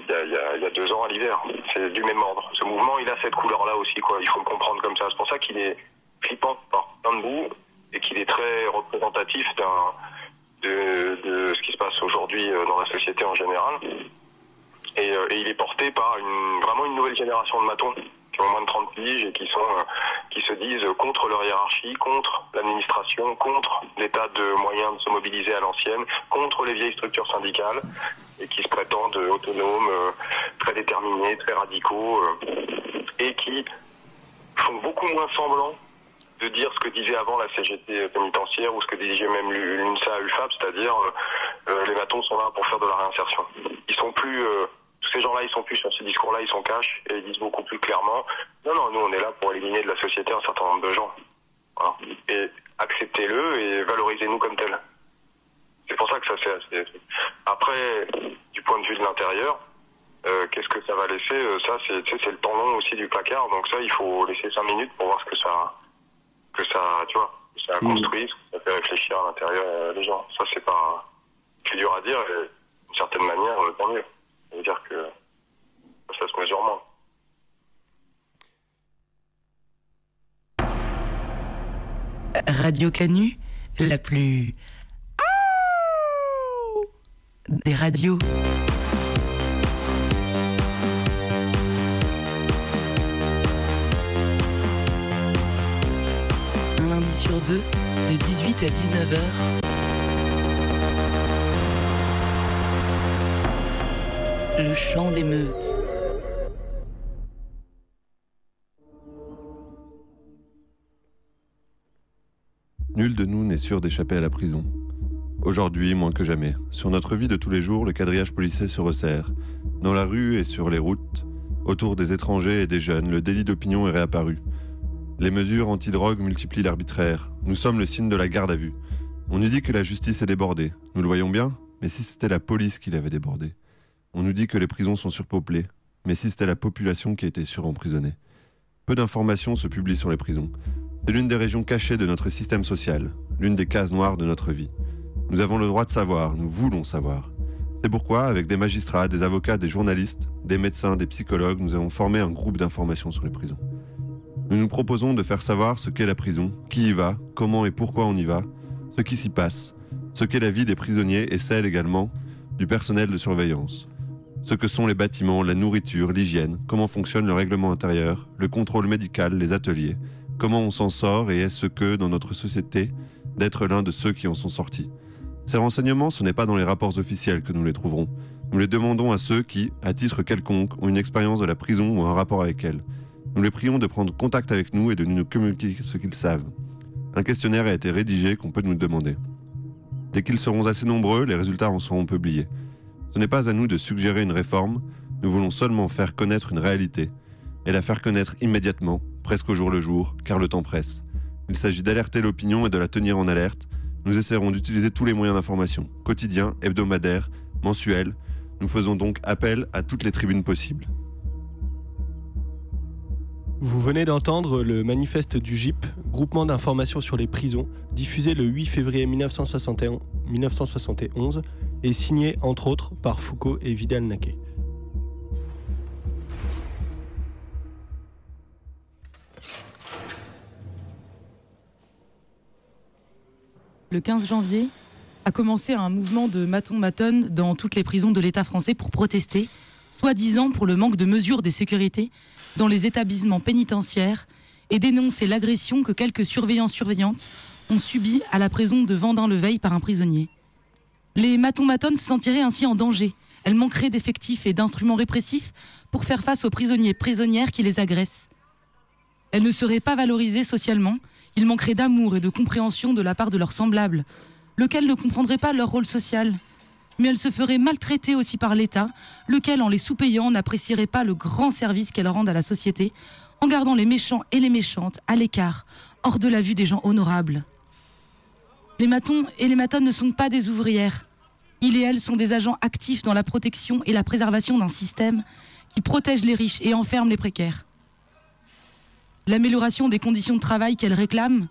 il y a deux ans à l'hiver. C'est du même ordre. Ce mouvement, il a cette couleur-là aussi, quoi. Il faut le comprendre comme ça. C'est pour ça qu'il est flippant par plein de bouts et qu'il est très représentatif de, ce qui se passe aujourd'hui euh, dans la société en général. Et, euh, il est porté par vraiment une nouvelle génération de matons qui ont moins de 30 piges et qui sont euh, qui se disent contre leur hiérarchie, contre l'administration, contre l'état de moyens de se mobiliser à l'ancienne, contre les vieilles structures syndicales et qui se prétendent autonomes, très déterminés, très radicaux et qui font beaucoup moins semblant de dire ce que disait avant la CGT pénitentiaire ou ce que disait même l'UNSA UFAP, c'est-à-dire euh, euh, les matons sont là pour faire de la réinsertion. Ils sont plus euh, tous ces gens-là, ils sont plus sur ce discours-là, ils sont cash et ils disent beaucoup plus clairement non, non, nous on est là pour éliminer de la société un certain nombre de gens. Voilà. Et acceptez-le et valorisez-nous comme tels. C'est pour ça que ça c'est assez. Après, du point de vue de l'intérieur, qu'est-ce que ça va laisser? Ça, c'est le temps long aussi du placard, donc ça, il faut laisser 5 minutes pour voir ce que ça, que ça, tu vois, que ça construit, ce que ça fait réfléchir à l'intérieur euh, des gens. Ça, c'est pas plus dur à dire, et d'une certaine manière, euh, tant mieux. Ça veut dire que ça se mesure moins. Radio Canu, la plus. des radios. de 18 à 19h. Le chant des meutes. Nul de nous n'est sûr d'échapper à la prison. Aujourd'hui, moins que jamais, sur notre vie de tous les jours, le quadrillage policier se resserre. Dans la rue et sur les routes, autour des étrangers et des jeunes, le délit d'opinion est réapparu. Les mesures antidrogue multiplient l'arbitraire. Nous sommes le signe de la garde à vue. On nous dit que la justice est débordée. Nous le voyons bien, mais si c'était la police qui l'avait débordée. On nous dit que les prisons sont surpeuplées, mais si c'était la population qui était suremprisonnée. Peu d'informations se publient sur les prisons. C'est l'une des régions cachées de notre système social, l'une des cases noires de notre vie. Nous avons le droit de savoir, nous voulons savoir. C'est pourquoi, avec des magistrats, des avocats, des journalistes, des médecins, des psychologues, nous avons formé un groupe d'information sur les prisons. Nous nous proposons de faire savoir ce qu'est la prison, qui y va, comment et pourquoi on y va, ce qui s'y passe, ce qu'est la vie des prisonniers et celle également du personnel de surveillance, ce que sont les bâtiments, la nourriture, l'hygiène, comment fonctionne le règlement intérieur, le contrôle médical, les ateliers, comment on s'en sort et est-ce que, dans notre société, d'être l'un de ceux qui en sont sortis. Ces renseignements, ce n'est pas dans les rapports officiels que nous les trouverons. Nous les demandons à ceux qui, à titre quelconque, ont une expérience de la prison ou un rapport avec elle. Nous les prions de prendre contact avec nous et de nous communiquer ce qu'ils savent. Un questionnaire a été rédigé qu'on peut nous demander. Dès qu'ils seront assez nombreux, les résultats en seront publiés. Ce n'est pas à nous de suggérer une réforme, nous voulons seulement faire connaître une réalité, et la faire connaître immédiatement, presque au jour le jour, car le temps presse. Il s'agit d'alerter l'opinion et de la tenir en alerte. Nous essaierons d'utiliser tous les moyens d'information, quotidiens, hebdomadaires, mensuels. Nous faisons donc appel à toutes les tribunes possibles. Vous venez d'entendre le manifeste du GIP, groupement d'information sur les prisons, diffusé le 8 février 1971, 1971 et signé entre autres par Foucault et Vidal Naquet. Le 15 janvier a commencé un mouvement de maton-matonne dans toutes les prisons de l'État français pour protester, soi-disant pour le manque de mesures de sécurité dans les établissements pénitentiaires et dénoncer l'agression que quelques surveillants-surveillantes ont subie à la prison de Vendin-le-Veil par un prisonnier. Les matons-matonnes se sentiraient ainsi en danger. Elles manqueraient d'effectifs et d'instruments répressifs pour faire face aux prisonniers prisonnières qui les agressent. Elles ne seraient pas valorisées socialement, il manquerait d'amour et de compréhension de la part de leurs semblables. lequel ne comprendrait pas leur rôle social. Mais elles se feraient maltraiter aussi par l'État, lequel, en les sous-payant, n'apprécierait pas le grand service qu'elles rendent à la société, en gardant les méchants et les méchantes à l'écart, hors de la vue des gens honorables. Les matons et les matones ne sont pas des ouvrières. Ils et elles sont des agents actifs dans la protection et la préservation d'un système qui protège les riches et enferme les précaires. L'amélioration des conditions de travail qu'elles réclament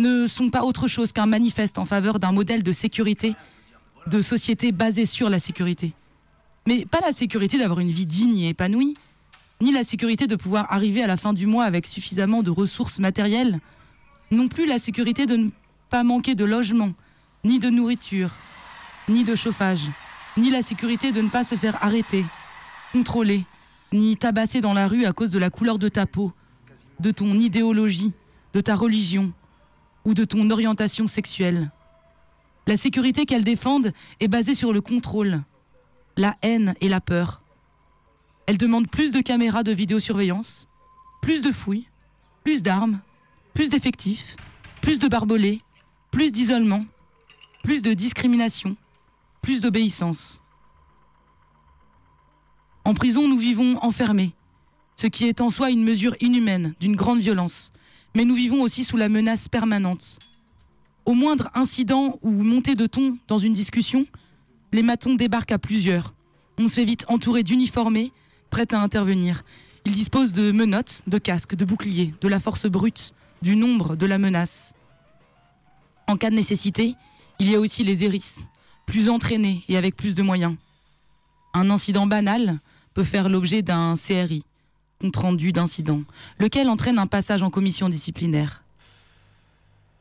ne sont pas autre chose qu'un manifeste en faveur d'un modèle de sécurité, de société basée sur la sécurité. Mais pas la sécurité d'avoir une vie digne et épanouie, ni la sécurité de pouvoir arriver à la fin du mois avec suffisamment de ressources matérielles, non plus la sécurité de ne pas manquer de logement, ni de nourriture, ni de chauffage, ni la sécurité de ne pas se faire arrêter, contrôler, ni tabasser dans la rue à cause de la couleur de ta peau, de ton idéologie, de ta religion ou de ton orientation sexuelle. La sécurité qu'elles défendent est basée sur le contrôle, la haine et la peur. Elles demandent plus de caméras de vidéosurveillance, plus de fouilles, plus d'armes, plus d'effectifs, plus de barbelés, plus d'isolement, plus de discrimination, plus d'obéissance. En prison, nous vivons enfermés, ce qui est en soi une mesure inhumaine, d'une grande violence, mais nous vivons aussi sous la menace permanente. Au moindre incident ou montée de ton dans une discussion, les matons débarquent à plusieurs. On se fait vite entourer d'uniformés, prêts à intervenir. Ils disposent de menottes, de casques, de boucliers, de la force brute, du nombre, de la menace. En cas de nécessité, il y a aussi les hérisses, plus entraînés et avec plus de moyens. Un incident banal peut faire l'objet d'un CRI, compte rendu d'incident, lequel entraîne un passage en commission disciplinaire.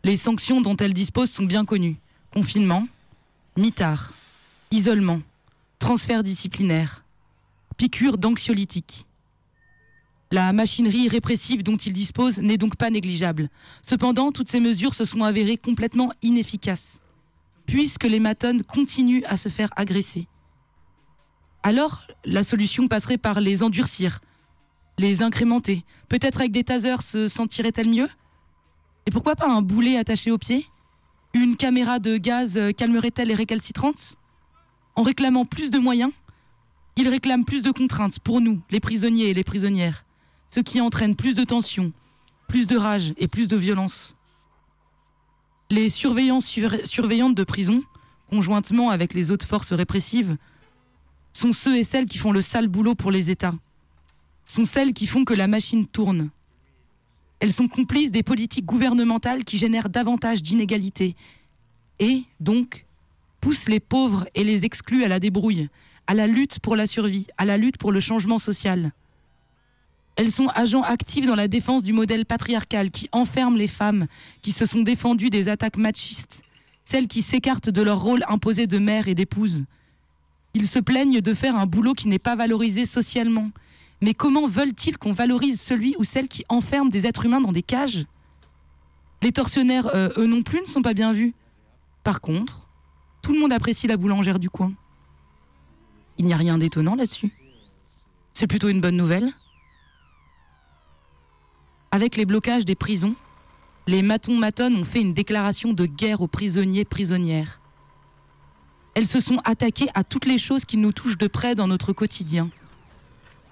Les sanctions dont elle dispose sont bien connues. Confinement, mitard, isolement, transfert disciplinaire, piqûre d'anxiolytique. La machinerie répressive dont il dispose n'est donc pas négligeable. Cependant, toutes ces mesures se sont avérées complètement inefficaces, puisque les matones continuent à se faire agresser. Alors, la solution passerait par les endurcir, les incrémenter. Peut-être avec des tasers se sentirait-elle mieux? Et pourquoi pas un boulet attaché au pied Une caméra de gaz euh, calmerait-elle les récalcitrantes En réclamant plus de moyens, ils réclament plus de contraintes pour nous, les prisonniers et les prisonnières, ce qui entraîne plus de tension, plus de rage et plus de violence. Les surveillants surveillantes de prison, conjointement avec les autres forces répressives, sont ceux et celles qui font le sale boulot pour les États, sont celles qui font que la machine tourne. Elles sont complices des politiques gouvernementales qui génèrent davantage d'inégalités et, donc, poussent les pauvres et les excluent à la débrouille, à la lutte pour la survie, à la lutte pour le changement social. Elles sont agents actifs dans la défense du modèle patriarcal qui enferme les femmes qui se sont défendues des attaques machistes, celles qui s'écartent de leur rôle imposé de mère et d'épouse. Ils se plaignent de faire un boulot qui n'est pas valorisé socialement. Mais comment veulent-ils qu'on valorise celui ou celle qui enferme des êtres humains dans des cages? Les tortionnaires, euh, eux non plus, ne sont pas bien vus. Par contre, tout le monde apprécie la boulangère du coin. Il n'y a rien d'étonnant là-dessus. C'est plutôt une bonne nouvelle. Avec les blocages des prisons, les matons matones ont fait une déclaration de guerre aux prisonniers prisonnières. Elles se sont attaquées à toutes les choses qui nous touchent de près dans notre quotidien.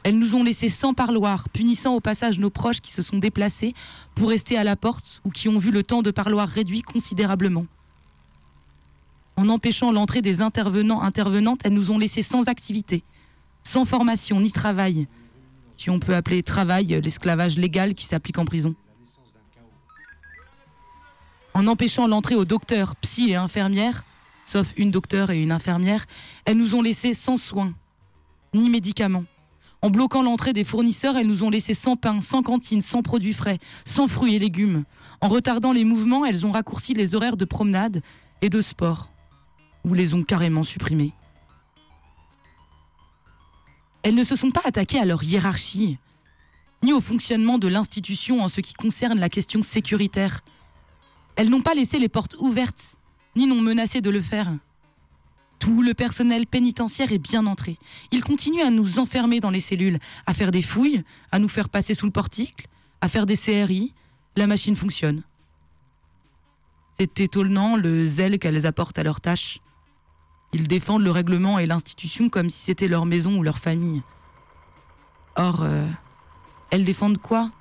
Elles nous ont laissés sans parloir, punissant au passage nos proches qui se sont déplacés pour rester à la porte ou qui ont vu le temps de parloir réduit considérablement. En empêchant l'entrée des intervenants intervenantes, elles nous ont laissés sans activité, sans formation ni travail, si on peut appeler travail l'esclavage légal qui s'applique en prison. En empêchant l'entrée aux docteurs, psy et infirmières, sauf une docteure et une infirmière, elles nous ont laissés sans soins, ni médicaments. En bloquant l'entrée des fournisseurs, elles nous ont laissés sans pain, sans cantine, sans produits frais, sans fruits et légumes. En retardant les mouvements, elles ont raccourci les horaires de promenade et de sport, ou les ont carrément supprimés. Elles ne se sont pas attaquées à leur hiérarchie, ni au fonctionnement de l'institution en ce qui concerne la question sécuritaire. Elles n'ont pas laissé les portes ouvertes, ni n'ont menacé de le faire. Tout le personnel pénitentiaire est bien entré. Il continue à nous enfermer dans les cellules, à faire des fouilles, à nous faire passer sous le portique, à faire des CRI. La machine fonctionne. C'est étonnant le zèle qu'elles apportent à leurs tâches. Ils défendent le règlement et l'institution comme si c'était leur maison ou leur famille. Or, euh, elles défendent quoi?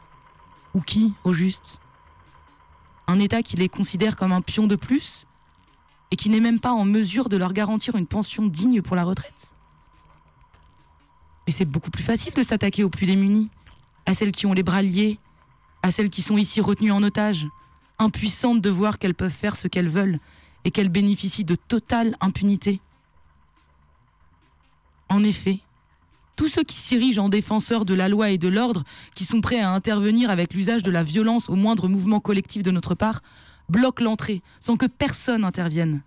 Ou qui, au juste? Un État qui les considère comme un pion de plus? Et qui n'est même pas en mesure de leur garantir une pension digne pour la retraite Mais c'est beaucoup plus facile de s'attaquer aux plus démunis, à celles qui ont les bras liés, à celles qui sont ici retenues en otage, impuissantes de voir qu'elles peuvent faire ce qu'elles veulent et qu'elles bénéficient de totale impunité. En effet, tous ceux qui s'érigent en défenseurs de la loi et de l'ordre, qui sont prêts à intervenir avec l'usage de la violence au moindre mouvement collectif de notre part, bloquent l'entrée sans que personne intervienne.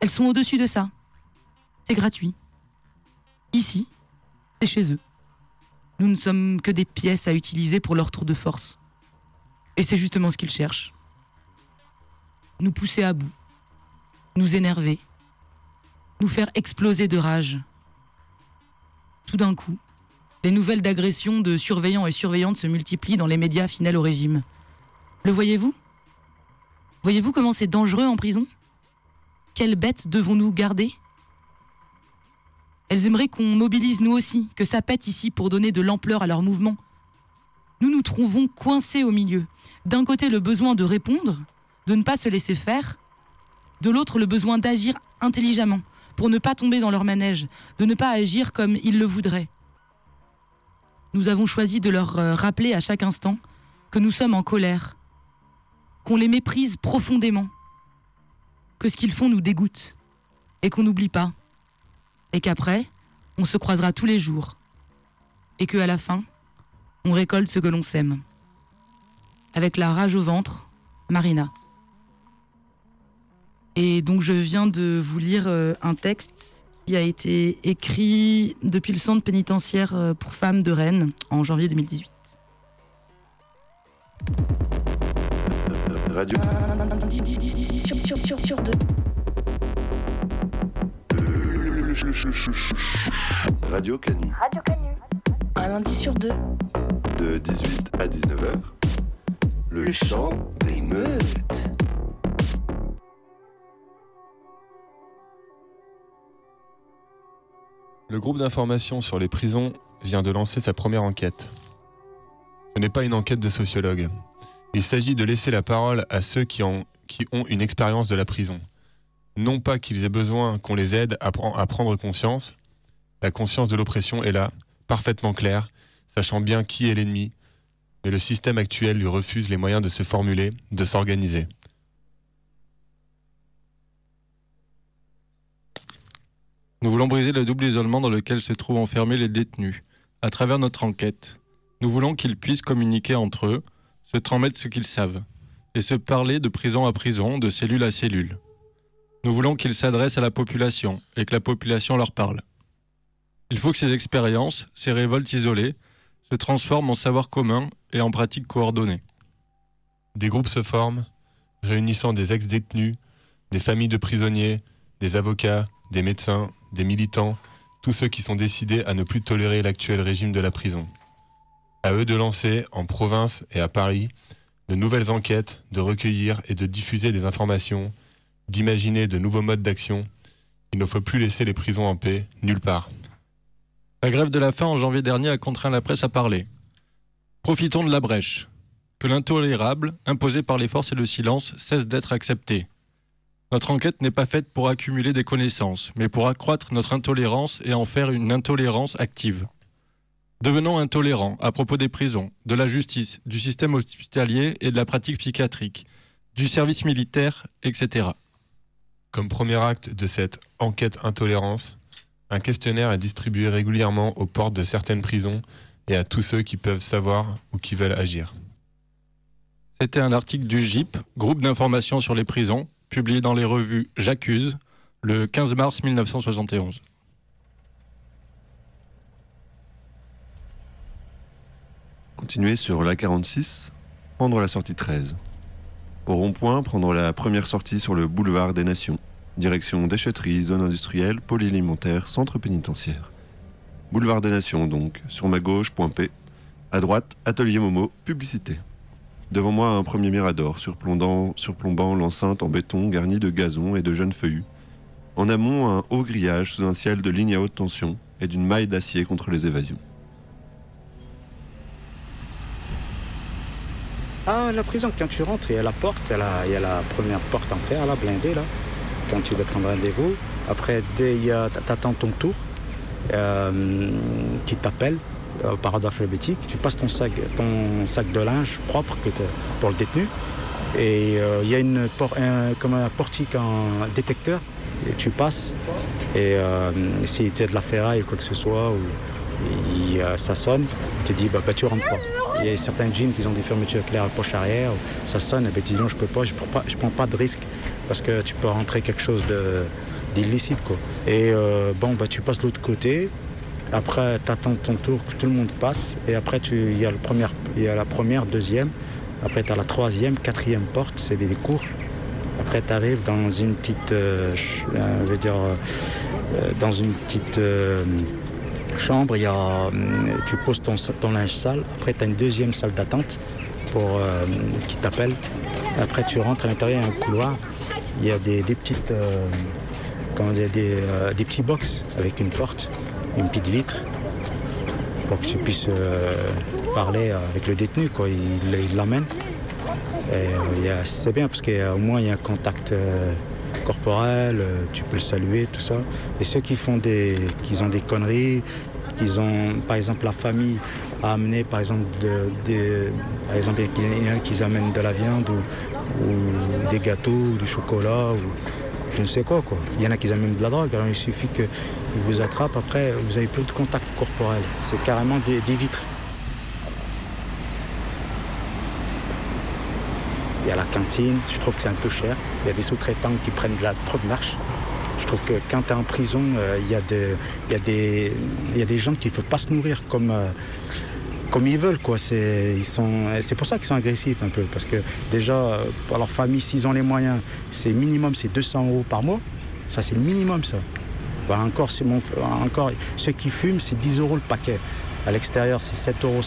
Elles sont au-dessus de ça. C'est gratuit. Ici, c'est chez eux. Nous ne sommes que des pièces à utiliser pour leur tour de force. Et c'est justement ce qu'ils cherchent. Nous pousser à bout, nous énerver, nous faire exploser de rage. Tout d'un coup, les nouvelles d'agressions de surveillants et surveillantes se multiplient dans les médias fidèles au régime. Le voyez-vous? Voyez-vous comment c'est dangereux en prison? Quelles bêtes devons-nous garder? Elles aimeraient qu'on mobilise nous aussi, que ça pète ici pour donner de l'ampleur à leurs mouvements. Nous nous trouvons coincés au milieu. D'un côté, le besoin de répondre, de ne pas se laisser faire, de l'autre, le besoin d'agir intelligemment, pour ne pas tomber dans leur manège, de ne pas agir comme ils le voudraient. Nous avons choisi de leur euh, rappeler à chaque instant que nous sommes en colère, qu'on les méprise profondément, que ce qu'ils font nous dégoûte, et qu'on n'oublie pas, et qu'après, on se croisera tous les jours, et qu'à la fin, on récolte ce que l'on sème. Avec la rage au ventre, Marina. Et donc je viens de vous lire euh, un texte qui a été écrit depuis le centre pénitentiaire euh, pour femmes de Rennes en janvier 2018. Radio. Sur, sur, sur, sur deux. Radio Canu. Radio Canu. Un lundi sur deux. De 18 à 19h. Le, Le chant des meutes. Le groupe d'information sur les prisons vient de lancer sa première enquête. Ce n'est pas une enquête de sociologue. Il s'agit de laisser la parole à ceux qui, ont- une expérience de la prison. Non pas qu'ils aient besoin qu'on les aide à prendre conscience. La conscience de l'oppression est là, parfaitement claire, sachant bien qui est l'ennemi. Mais le système actuel lui refuse les moyens de se formuler, de s'organiser. Nous voulons briser le double isolement dans lequel se trouvent enfermés les détenus. À travers notre enquête, nous voulons qu'ils puissent communiquer entre eux, se transmettre ce qu'ils savent, et se parler de prison à prison, de cellule à cellule. Nous voulons qu'ils s'adressent à la population et que la population leur parle. Il faut que ces expériences, ces révoltes isolées, se transforment en savoir commun et en pratiques coordonnées. Des groupes se forment, réunissant des ex-détenus, des familles de prisonniers, des avocats, des médecins, des militants, tous ceux qui sont décidés à ne plus tolérer l'actuel régime de la prison. À eux de lancer, en province et à Paris, de nouvelles enquêtes, de recueillir et de diffuser des informations, d'imaginer de nouveaux modes d'action. Il ne faut plus laisser les prisons en paix, nulle part. La grève de la faim en janvier dernier a contraint la presse à parler. Profitons de la brèche. Que l'intolérable, imposé par les forces et le silence, cesse d'être accepté. Notre enquête n'est pas faite pour accumuler des connaissances, mais pour accroître notre intolérance et en faire une intolérance active. Devenons intolérants à propos des prisons, de la justice, du système hospitalier et de la pratique psychiatrique, du service militaire, etc. Comme premier acte de cette enquête intolérance, un questionnaire est distribué régulièrement aux portes de certaines prisons et à tous ceux qui peuvent savoir ou qui veulent agir. C'était un article du GIP, groupe d'information sur les prisons, publié dans les revues J'accuse, le 15 mars 1971. Continuer sur l'A46, prendre la sortie 13. Au rond-point, prendre la première sortie sur le boulevard des Nations. Direction déchetterie, zone industrielle, polyalimentaire, centre pénitentiaire. Boulevard des Nations donc, sur ma gauche, point P. À droite, atelier Momo, publicité. Devant moi, un premier mirador surplombant, surplombant l'enceinte en béton garni de gazon et de jeunes feuillus. En amont, un haut grillage sous un ciel de ligne à haute tension et d'une maille d'acier contre les évasions. Ah, la prison, quand tu rentres, il y a la porte, il y a la, première porte en fer, blindée, là, quand tu dois prendre rendez-vous. Après, dès il y a- t'attends ton tour, euh, qui t'appelle euh, par ordre alphabétique. Tu passes ton sac, ton sac de linge propre pour le détenu. Et euh, il y a une un, comme un portique en détecteur. Tu passes. Et si tu as de la ferraille ou quoi que ce soit, ça sonne, tu dis bah, bah, tu rentres pas. Il y a certains jeans qui ont des fermetures claires à poche arrière, ça sonne, et ben, tu dis non, je peux pas, je prends pas, prends pas de risque parce que tu peux rentrer quelque chose d'illicite. quoi. Et euh, bon, bah, tu passes de l'autre côté, après tu attends ton tour, que tout le monde passe, et après il y, a y a la première, deuxième, après tu as la troisième, quatrième porte, c'est des, cours. Après, tu arrives dans une petite, euh, euh, je veux dire, dans une petite chambre, il y a, hum, tu poses ton, linge sale. Après, tu as une deuxième salle d'attente pour euh, qui t'appelle. Après, tu rentres à l'intérieur, un couloir. Il y a des, petites, euh, des, euh, des petits box avec une porte, une petite vitre pour que tu puisses euh, parler avec le détenu. Quoi. Il euh, a- c'est bien parce qu'au moins il y a un contact corporel, euh, tu peux le saluer, tout ça. Et ceux qui font des, qui ont des conneries, qui ont, par exemple, la famille a amené, par exemple, de- par exemple, il y en a qui amènent de la viande ou, ou des gâteaux, ou du chocolat, ou je ne sais quoi, quoi. Il y en a qui amènent de la drogue, alors il suffit qu'ils vous attrapent, après vous avez plus de contact corporel. C'est carrément des- des vitres. Y a la cantine, je trouve que c'est un peu cher. Il y a des sous-traitants qui prennent de la, trop de marche. Je trouve que quand tu es en prison, euh, il, y il, y a des, il gens qui ne peuvent pas se nourrir comme, euh, comme ils veulent. Quoi. C'est, ils sont, c'est pour ça qu'ils sont agressifs un peu. Parce que déjà, pour leur famille, s'ils ont les moyens, c'est minimum c'est 200 euros par mois. Ça, c'est le minimum, ça. Bah, encore, c'est mon, encore, ceux qui fument, c'est 10 euros le paquet. À l'extérieur, c'est 7,50 euros.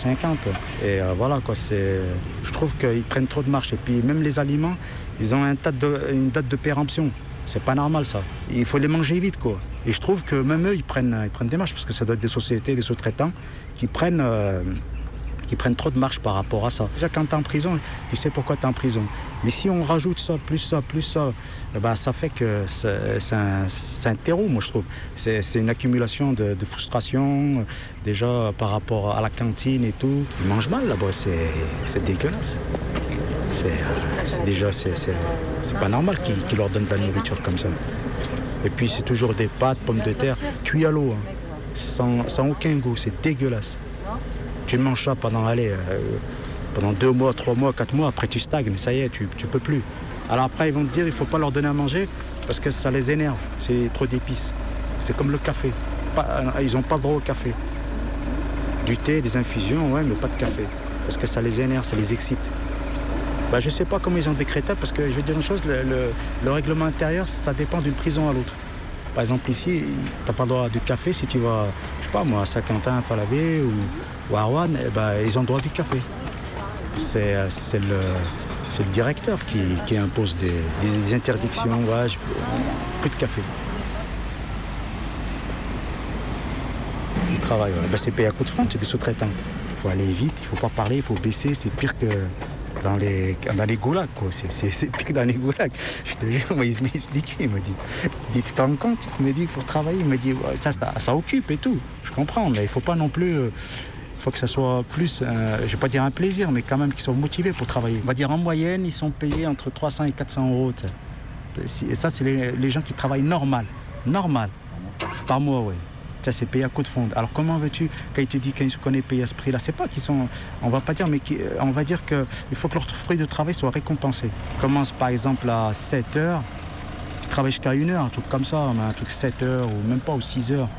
Et euh, voilà, quoi, c'est, je trouve qu'ils prennent trop de marche. Et puis, même les aliments, ils ont une date de péremption. C'est pas normal, ça. Il faut les manger vite, quoi. Et je trouve que même eux, ils prennent, ils prennent des marches, parce que ça doit être des sociétés, des sous-traitants, qui prennent, euh, qui prennent trop de marche par rapport à ça. Déjà, quand tu es en prison, tu sais pourquoi tu es en prison. Mais si on rajoute ça, plus ça, plus ça, ben, ça fait que c'est un, un terreau, moi, je trouve. C'est une accumulation de, de frustration, euh, déjà par rapport à la cantine et tout. Ils mangent mal là-bas, c'est dégueulasse. C'est euh, c'est déjà, c'est pas normal qu'ils qu'ils leur donnent de la nourriture comme ça. Et puis, c'est toujours des pâtes, pommes de terre, cuits à l'eau, hein, sans, sans aucun goût, c'est dégueulasse. Tu manges ça euh, pendant deux mois, trois mois, quatre mois, après tu stagnes, ça y est, tu, tu peux plus. Alors après, ils vont te dire, il faut pas leur donner à manger parce que ça les énerve, c'est trop d'épices. C'est comme le café. Euh, ils n'ont pas le droit au café. Du thé, des infusions, ouais, mais pas de café. Parce que ça les énerve, ça les excite. Bah, je sais pas comment ils ont décrété, parce que je vais dire une chose, le règlement intérieur, ça dépend d'une prison à l'autre. Par exemple, ici, tu n'as pas le droit du café si tu vas, je sais pas moi, à Saint-Quentin, Falavé ou, ou à Rouen, eh ils ont le droit du café. C'est le, le directeur qui, qui impose des, des- interdictions. Plus de café. Ils travaillent. Ben, c'est payé à coup de front, c'est des sous-traitants. Il faut aller vite, il faut pas parler, il faut baisser. C'est pire que dans les, dans les goulags, quoi. C'est- pire dans les goulags. Je te jure, moi, il m'a expliqué. Il m'a dit, il tu te compte? Il m'a dit, il faut travailler. Il m'a dit, ça, ça, ça occupe et tout. Je comprends, mais il faut pas non plus. euh, il faut que ça soit plus, euh, je vais pas dire un plaisir, mais quand même qu'ils soient motivés pour travailler. On va dire en moyenne, ils sont payés entre 300 et 400 euros. Et ça, c'est les, les gens qui travaillent normal. Normal. Par mois, oui. Ça, c'est payé à coup de fond. Alors, comment veux-tu, quand ils te disent qu'on est payé à ce prix-là, c'est pas qu'ils sont, on va pas dire, mais qui- on va dire qu'il faut que leur fruit de travail soit récompensé. Commence par exemple à 7 heures, tu travailles jusqu'à 1 heure, un truc comme ça, un truc 7 heures, ou même pas, ou 6 heures.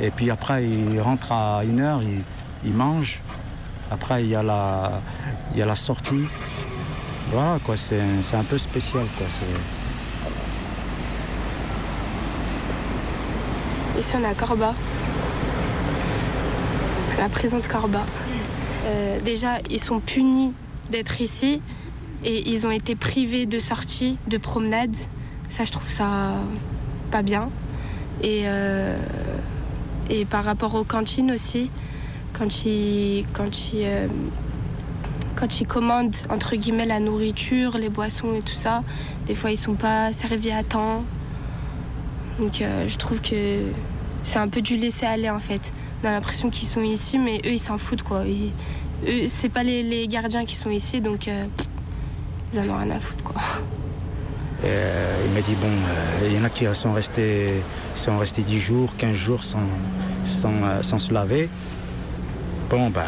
Et puis après, ils rentrent à 1 heure, ils, ils mangent. Après, il y a la, il la sortie. Voilà, quoi, c'est un peu spécial. Ici, on est à Corba, la prison de Corba. Euh, déjà, ils sont punis d'être ici et ils ont été privés de sortie, de promenade. Ça, je trouve ça pas bien. Et, euh, et par rapport aux cantines aussi, quand ils, quand ils, euh, quand ils commandent entre guillemets la nourriture, les boissons et tout ça, des fois ils sont pas servis à temps. Donc euh, je trouve que c'est un peu du laisser aller en fait. On a l'impression qu'ils sont ici, mais eux ils s'en foutent quoi. Eux, c'est pas les, gardiens qui sont ici, donc euh, ils en ont rien à foutre quoi. Euh, il m'a dit, bon, il y en a qui sont restés, sont restés 10 jours, 15 jours sans, sans, sans se laver. Bon, bah,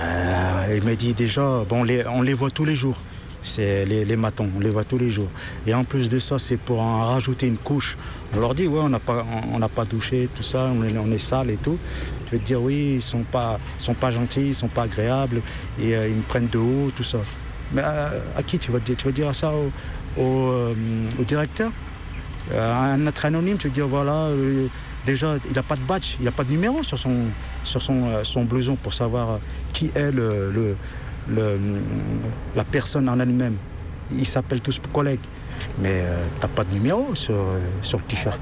il m'a dit déjà, bon, on les voit tous les jours. C'est les, matons, on les voit tous les jours. Et en plus de ça, c'est pour en rajouter une couche. On leur dit, ouais, on n'a pas, douché, tout ça, on est, sale et tout. Tu veux te dire, oui, ils sont pas, sont pas gentils, ils sont pas agréables, et euh, ils me prennent de haut, tout ça. Mais euh, à qui tu vas dire? Tu vas dire ça au, au, euh, directeur? À un être anonyme, tu vas dire, voilà, déjà, il n'a pas de badge, il n'a pas de numéro sur son, sur pour savoir qui est le- la personne en elle-même. Ils s'appellent tous collègues. Mais euh, t'as pas de numéro sur, sur le t-shirt.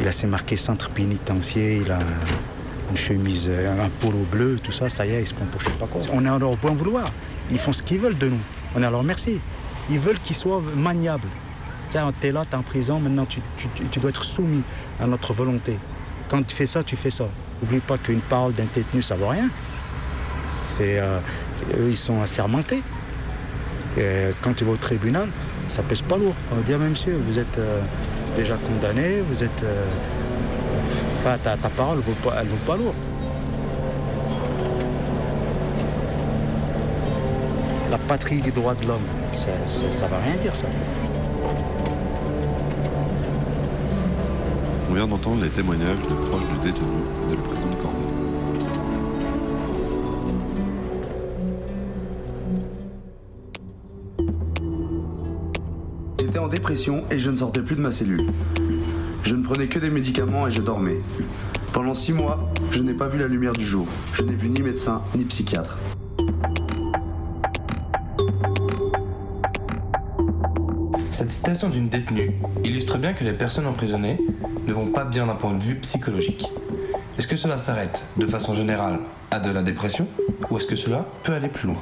Il a ses marqué centre pénitentiaire, il a un- une chemise, euh, un polo bleu, tout ça, ça y est, il se prend pour je sais pas quoi. On est à leur bon vouloir. Ils font ce qu'ils veulent de nous. On est à leur merci. Ils veulent qu'ils soient maniables. Tiens, t'es là, t'es en prison, maintenant tu, tu- tu- tu dois être soumis à notre volonté. Quand tu fais ça, tu fais ça. N'oublie pas qu'une parole d'un détenu, ça vaut rien. C'est, euh, eux, ils sont assermentés. Et quand tu vas au tribunal, ça pèse pas lourd. On va dire, mais monsieur, vous êtes euh, déjà condamné, vous êtes. euh, Enfin, ta, ta parole, vaut pas, elle vaut pas lourd. La patrie des droits de l'homme, ça, ça, ça va rien dire ça. On vient d'entendre les témoignages de proches de détenus de la prison de Corbeil. Dépression et je ne sortais plus de ma cellule. Je ne prenais que des médicaments et je dormais. Pendant six mois, je n'ai pas vu la lumière du jour. Je n'ai vu ni médecin ni psychiatre. Cette citation d'une détenue illustre bien que les personnes emprisonnées ne vont pas bien d'un point de vue psychologique. Est-ce que cela s'arrête de façon générale à de la dépression ou est-ce que cela peut aller plus loin?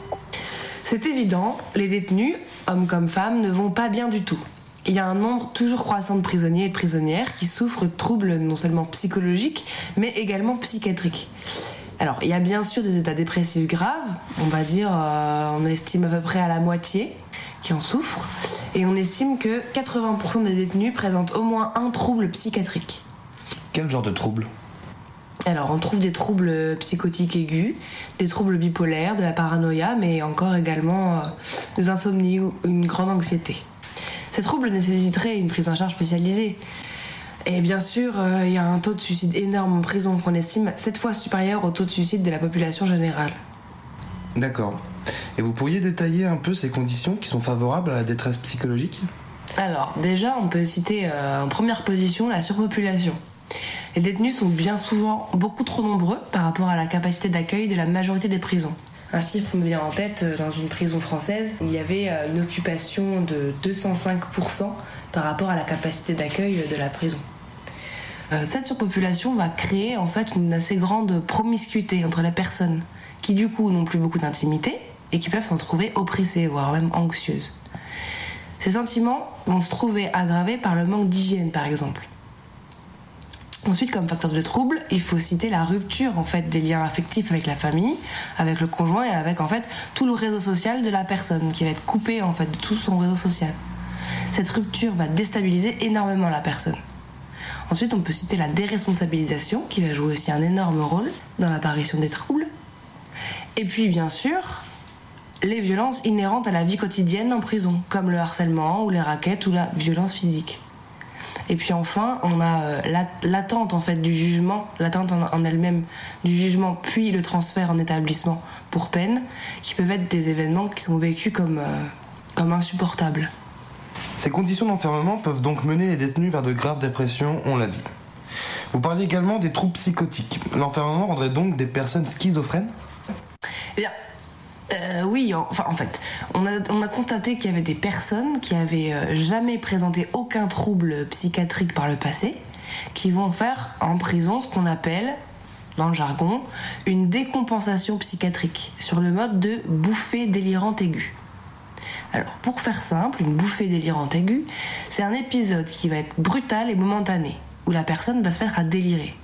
C'est évident, les détenus, hommes comme femmes, ne vont pas bien du tout. Il y a un nombre toujours croissant de prisonniers et de prisonnières qui souffrent de troubles non seulement psychologiques, mais également psychiatriques. Alors, il y a bien sûr des états dépressifs graves, on va dire, euh, on estime à peu près à la moitié qui en souffrent, et on estime que 80% des détenus présentent au moins un trouble psychiatrique. Quel genre de trouble? Alors, on trouve des troubles psychotiques aigus, des troubles bipolaires, de la paranoïa, mais encore également euh, des insomnies ou une grande anxiété. Ces troubles nécessiteraient une prise en charge spécialisée. Et bien sûr, euh, il y a un taux de suicide énorme en prison qu'on estime 7 fois supérieur au taux de suicide de la population générale. D'accord. Et vous pourriez détailler un peu ces conditions qui sont favorables à la détresse psychologique? Alors, déjà, on peut citer euh, en première position la surpopulation. Les détenus sont bien souvent beaucoup trop nombreux par rapport à la capacité d'accueil de la majorité des prisons. Un chiffre me vient en tête, euh, dans une prison française, il y avait euh, une occupation de 205% par rapport à la capacité d'accueil de la prison. Euh, Cette surpopulation va créer en fait une assez grande promiscuité entre les personnes qui du coup n'ont plus beaucoup d'intimité et qui peuvent s'en trouver oppressées, voire même anxieuses. Ces sentiments vont se trouver aggravés par le manque d'hygiène, par exemple. Ensuite, comme facteur de trouble, il faut citer la rupture en fait des liens affectifs avec la famille, avec le conjoint et avec en fait tout le réseau social de la personne qui va être coupé en fait de tout son réseau social. Cette rupture va déstabiliser énormément la personne. Ensuite, on peut citer la déresponsabilisation qui va jouer aussi un énorme rôle dans l'apparition des troubles. Et puis, bien sûr, les violences inhérentes à la vie quotidienne en prison, comme le harcèlement ou les raquettes ou la violence physique. Et puis enfin, on a euh, la- l'attente en fait du jugement, l'attente en, en elle-même du jugement, puis le transfert en établissement pour peine, qui peuvent être des événements qui sont vécus comme, euh, comme insupportables. Ces conditions d'enfermement peuvent donc mener les détenus vers de graves dépressions, on l'a dit. Vous parliez également des troubles psychotiques. L'enfermement rendrait donc des personnes schizophrènes? Eh bien, Euh, oui, en- enfin en fait, on a, on a constaté qu'il y avait des personnes qui avaient euh, jamais présenté aucun trouble psychiatrique par le passé, qui vont faire en prison ce qu'on appelle, dans le jargon, une décompensation psychiatrique, sur le mode de bouffée délirante aiguë. Alors, pour faire simple, une bouffée délirante aiguë, c'est un épisode qui va être brutal et momentané, où la personne va se mettre à délirer.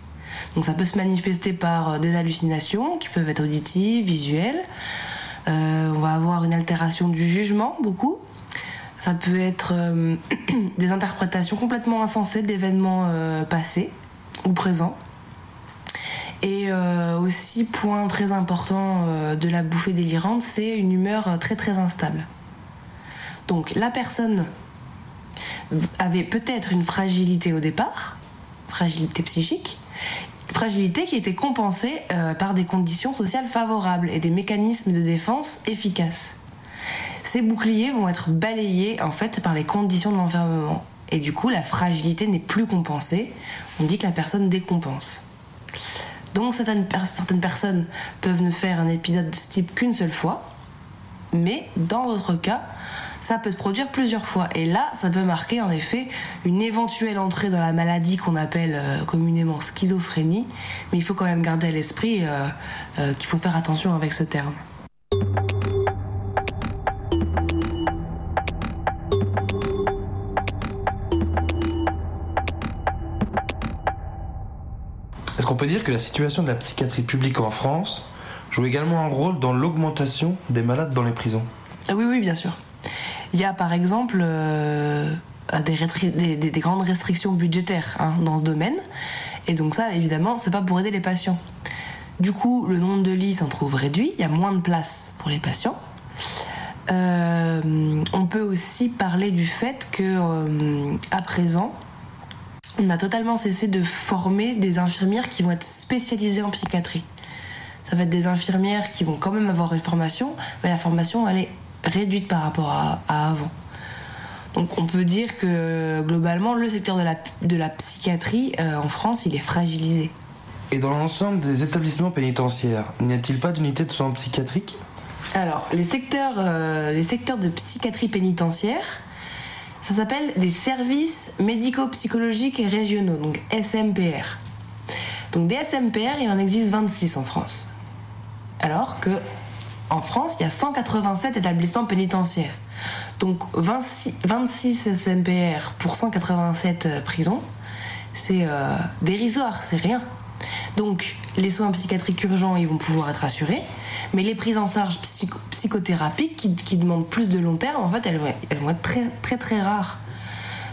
Donc ça peut se manifester par euh, des hallucinations qui peuvent être auditives, visuelles. Euh, on va avoir une altération du jugement, beaucoup. Ça peut être euh, des interprétations complètement insensées d'événements euh, passés ou présents. Et aussi, point très important de la bouffée délirante, c'est une humeur très très instable. Donc la personne avait peut-être une fragilité au départ, fragilité psychique, fragilité qui était compensée euh, par des conditions sociales favorables et des mécanismes de défense efficaces. Ces boucliers vont être balayés en fait par les conditions de l'enfermement. Et du coup, la fragilité n'est plus compensée. On dit que la personne décompense. Donc certaines, certaines personnes peuvent ne faire un épisode de ce type qu'une seule fois, mais dans d'autres cas, ça peut se produire plusieurs fois. Et là, ça peut marquer en effet une éventuelle entrée dans la maladie qu'on appelle euh, communément schizophrénie, mais il faut quand même garder à l'esprit euh, euh, qu'il faut faire attention avec ce terme. Est-ce qu'on peut dire que la situation de la psychiatrie publique en France joue également un rôle dans l'augmentation des malades dans les prisons? Ah Oui, oui, bien sûr. Il y a par exemple euh, des, grandes restrictions budgétaires hein, dans ce domaine. Et donc ça, évidemment, c'est pas pour aider les patients. Du coup, le nombre de lits s'en trouve réduit, il y a moins de place pour les patients. Euh, on peut aussi parler du fait que, euh, à présent, on a totalement cessé de former des infirmières qui vont être spécialisées en psychiatrie. Ça va être des infirmières qui vont quand même avoir une formation, mais la formation, elle est réduite par rapport à, à avant. Donc on peut dire que globalement, le secteur de la, de la psychiatrie euh, en France, il est fragilisé. Et dans l'ensemble des établissements pénitentiaires, n'y a-t-il pas d'unité de soins psychiatriques? Alors, les secteurs, euh, les secteurs de psychiatrie pénitentiaire, ça s'appelle des services médico-psychologiques et régionaux, donc SMPR. Donc des SMPR, il en existe 26 en France. Alors que en France, il y a 187 établissements pénitentiaires. Donc 26, 26 SMPR pour 187 euh, prisons, c'est euh, dérisoire, c'est rien. Donc les soins psychiatriques urgents, ils vont pouvoir être assurés, mais les prises en charge psycho- psychothérapiques qui, demandent plus de long terme, en fait, elles elles vont être très très très rares.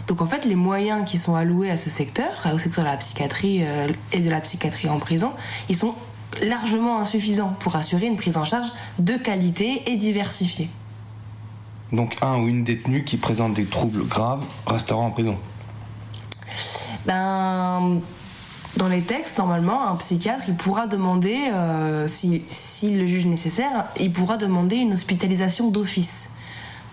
Donc en fait, les moyens qui sont alloués à ce secteur, au secteur de la psychiatrie euh, et de la psychiatrie en prison, ils sont largement insuffisants pour assurer une prise en charge de qualité et diversifiée. Donc un ou une détenue qui présente des troubles graves restera en prison. Ben, dans les textes, normalement, un psychiatre, il pourra demander, euh, si, s'il le juge nécessaire, il pourra demander une hospitalisation d'office.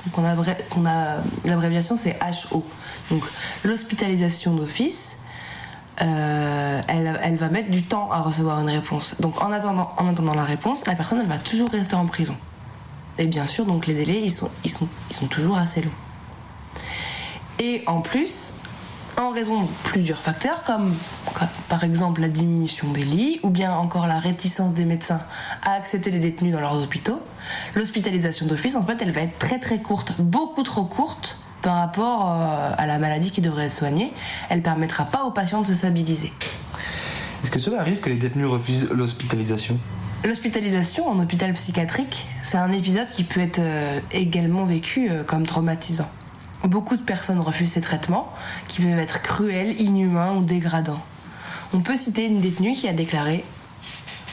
Donc on a, bré- on a l'abréviation c'est HO. Donc l'hospitalisation d'office, euh, elle, va mettre du temps à recevoir une réponse. Donc en attendant, en attendant la réponse, la personne elle va toujours rester en prison. Et bien sûr, donc les délais ils sont, ils sont, toujours assez longs. Et en plus, en raison de plusieurs facteurs, comme par exemple la diminution des lits, ou bien encore la réticence des médecins à accepter les détenus dans leurs hôpitaux, l'hospitalisation d'office, en fait, elle va être très très courte, beaucoup trop courte par rapport euh, à la maladie qui devrait être soignée. Elle permettra pas aux patients de se stabiliser. Est-ce que cela arrive que les détenus refusent l'hospitalisation? L'hospitalisation en hôpital psychiatrique, c'est un épisode qui peut être euh, également vécu euh, comme traumatisant. Beaucoup de personnes refusent ces traitements qui peuvent être cruels, inhumains ou dégradants. On peut citer une détenue qui a déclaré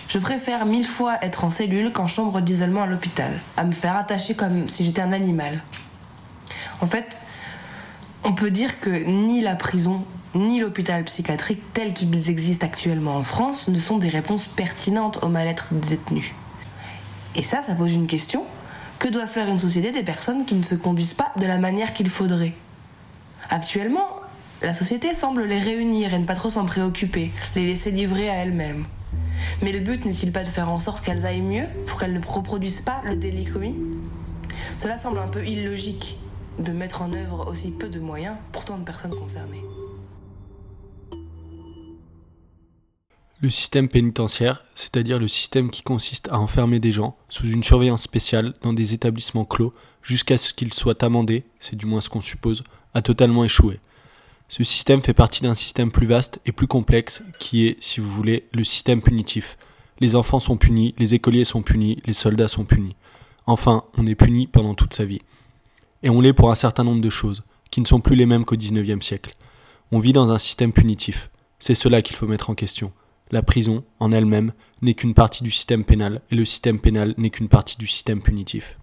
Je préfère mille fois être en cellule qu'en chambre d'isolement à l'hôpital, à me faire attacher comme si j'étais un animal. En fait, on peut dire que ni la prison ni l'hôpital psychiatrique tels qu'ils existent actuellement en France ne sont des réponses pertinentes au mal-être des détenus. Et ça, ça pose une question. Que doit faire une société des personnes qui ne se conduisent pas de la manière qu'il faudrait? Actuellement, la société semble les réunir et ne pas trop s'en préoccuper, les laisser livrer à elles-mêmes. Mais le but n'est-il pas de faire en sorte qu'elles aillent mieux pour qu'elles ne reproduisent pas le délit commis? Cela semble un peu illogique de mettre en œuvre aussi peu de moyens pour tant de personnes concernées. Le système pénitentiaire, c'est-à-dire le système qui consiste à enfermer des gens sous une surveillance spéciale dans des établissements clos jusqu'à ce qu'ils soient amendés, c'est du moins ce qu'on suppose, a totalement échoué. Ce système fait partie d'un système plus vaste et plus complexe qui est, si vous voulez, le système punitif. Les enfants sont punis, les écoliers sont punis, les soldats sont punis. Enfin, on est puni pendant toute sa vie. Et on l'est pour un certain nombre de choses, qui ne sont plus les mêmes qu'au XIXe siècle. On vit dans un système punitif. C'est cela qu'il faut mettre en question. La prison, en elle-même, n'est qu'une partie du système pénal, et le système pénal n'est qu'une partie du système punitif.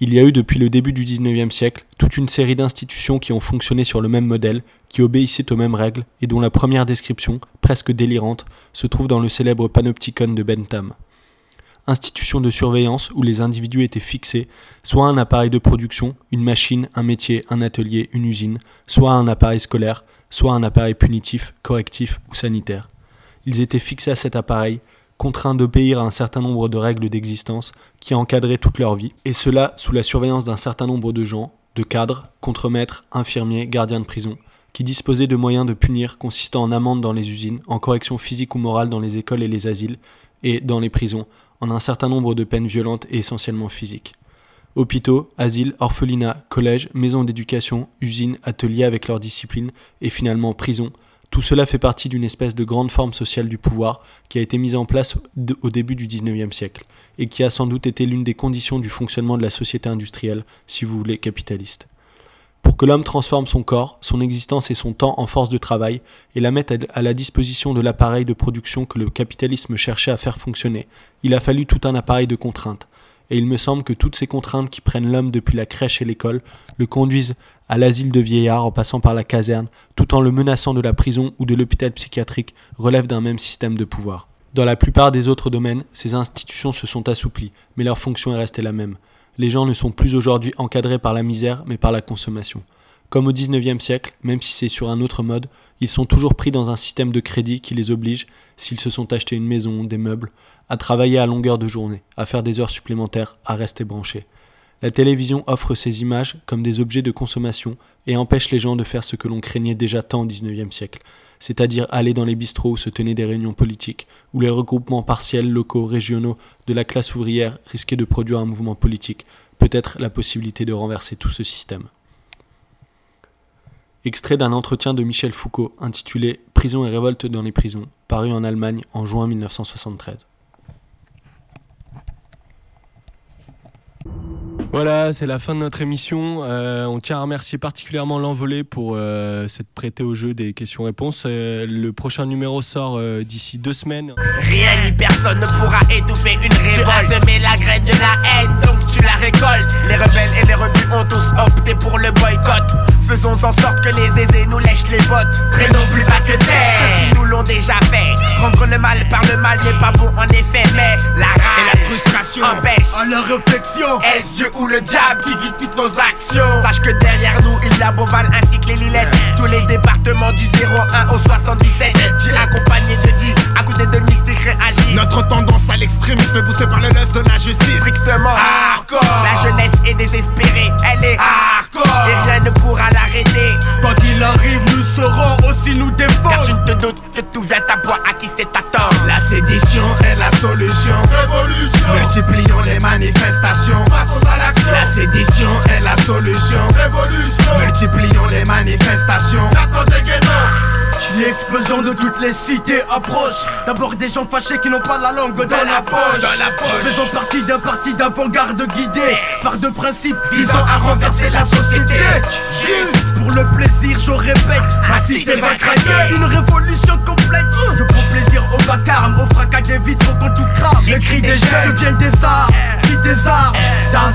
Il y a eu depuis le début du XIXe siècle toute une série d'institutions qui ont fonctionné sur le même modèle, qui obéissaient aux mêmes règles, et dont la première description, presque délirante, se trouve dans le célèbre Panopticon de Bentham. Institutions de surveillance où les individus étaient fixés, soit un appareil de production, une machine, un métier, un atelier, une usine, soit un appareil scolaire, soit un appareil punitif, correctif ou sanitaire. Ils étaient fixés à cet appareil, contraints d'obéir à un certain nombre de règles d'existence qui encadraient toute leur vie, et cela sous la surveillance d'un certain nombre de gens, de cadres, contremaîtres, infirmiers, gardiens de prison, qui disposaient de moyens de punir consistant en amendes dans les usines, en correction physique ou morale dans les écoles et les asiles, et dans les prisons, en un certain nombre de peines violentes et essentiellement physiques. Hôpitaux, asiles, orphelinats, collèges, maisons d'éducation, usines, ateliers avec leurs disciplines, et finalement prisons, tout cela fait partie d'une espèce de grande forme sociale du pouvoir qui a été mise en place au début du XIXe siècle, et qui a sans doute été l'une des conditions du fonctionnement de la société industrielle, si vous voulez, capitaliste. Pour que l'homme transforme son corps, son existence et son temps en force de travail et la mette à la disposition de l'appareil de production que le capitalisme cherchait à faire fonctionner, il a fallu tout un appareil de contraintes, et il me semble que toutes ces contraintes qui prennent l'homme depuis la crèche et l'école le conduisent à l'asile de vieillards en passant par la caserne, tout en le menaçant de la prison ou de l'hôpital psychiatrique, relèvent d'un même système de pouvoir. Dans la plupart des autres domaines, ces institutions se sont assouplies, mais leur fonction est restée la même. Les gens ne sont plus aujourd'hui encadrés par la misère, mais par la consommation. Comme au XIXe siècle, même si c'est sur un autre mode, ils sont toujours pris dans un système de crédit qui les oblige, s'ils se sont achetés une maison, des meubles, à travailler à longueur de journée, à faire des heures supplémentaires, à rester branchés. La télévision offre ces images comme des objets de consommation et empêche les gens de faire ce que l'on craignait déjà tant au XIXe siècle, c'est-à-dire aller dans les bistrots où se tenaient des réunions politiques, où les regroupements partiels locaux, régionaux de la classe ouvrière risquaient de produire un mouvement politique, peut-être la possibilité de renverser tout ce système. Extrait d'un entretien de Michel Foucault intitulé Prison et révolte dans les prisons, paru en Allemagne en juin 1973. Voilà, c'est la fin de notre émission. Euh, on tient à remercier particulièrement l'envolée pour euh, s'être prêté au jeu des questions-réponses. Euh, le prochain numéro sort euh, d'ici deux semaines. Rien ni personne ne pourra étouffer une révolte. Tu as semé la graine de la haine, donc tu la récoltes. Les rebelles et les rebus ont tous opté pour le boycott. Faisons en sorte que les aisés nous lèchent les bottes. Traînons plus bas que terre. Ceux qui nous l'ont déjà fait. Prendre le mal par le mal n'est pas bon en effet, mais la rage Et la frustration empêche à la réflexion. Est-ce Dieu ou le diable qui guide toutes nos actions. Sache que derrière nous il y a Beauval ainsi que les Lillettes Tous les départements du 01 au 77 J'ai accompagné de 10 à côté de Mystique réagit Notre tendance à l'extrémisme poussée par le lust de la justice. Strictement hardcore La jeunesse est désespérée, elle est hardcore Et rien ne pourra l'arrêter Quoi qu'il arrive, nous saurons aussi nous défendre. Car tu ne te doutes que tout vient à bois à qui c'est attendre La sédition est la solution. Révolution Multiplions les manifestations. Passons à l'action La sédition est la solution. Révolution Multiplions les manifestations. L'explosion de toutes les cités approche. D'abord des gens fâchés qui n'ont pas la langue dans, la poche. Dans la poche. Faisons partie d'un parti d'avant-garde guidé par deux principes visant à renverser la société. Juste pour le plaisir, je répète, ma cité va craquer. Une révolution complète. Je prends plaisir au vacarme, au fracas des vitres quand tout crame. Les cris des jeunes deviennent des arts, puis des armes. Das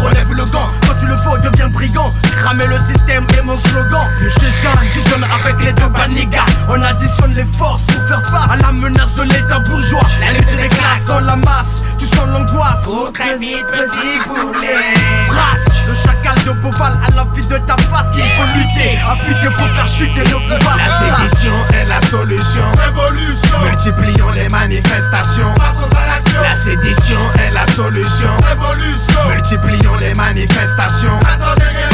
relève le gant. Quand tu le faut, deviens brigand. Cramer le système est mon slogan. Le chétan fusionne avec les deux banigas. On additionne les forces pour faire face à la menace de l'état bourgeois. La lutte des classes dans la masse, tu sens l'angoisse. Trop très vite petit poulet Trace le chacal de Beauval à la vie de ta face. Il faut lutter, affûter pour faire chuter le pouvoir. La sédition est la solution. Révolution. Multiplions les manifestations. À. La sédition est la solution. Révolution. Multiplions les manifestations. Attendez,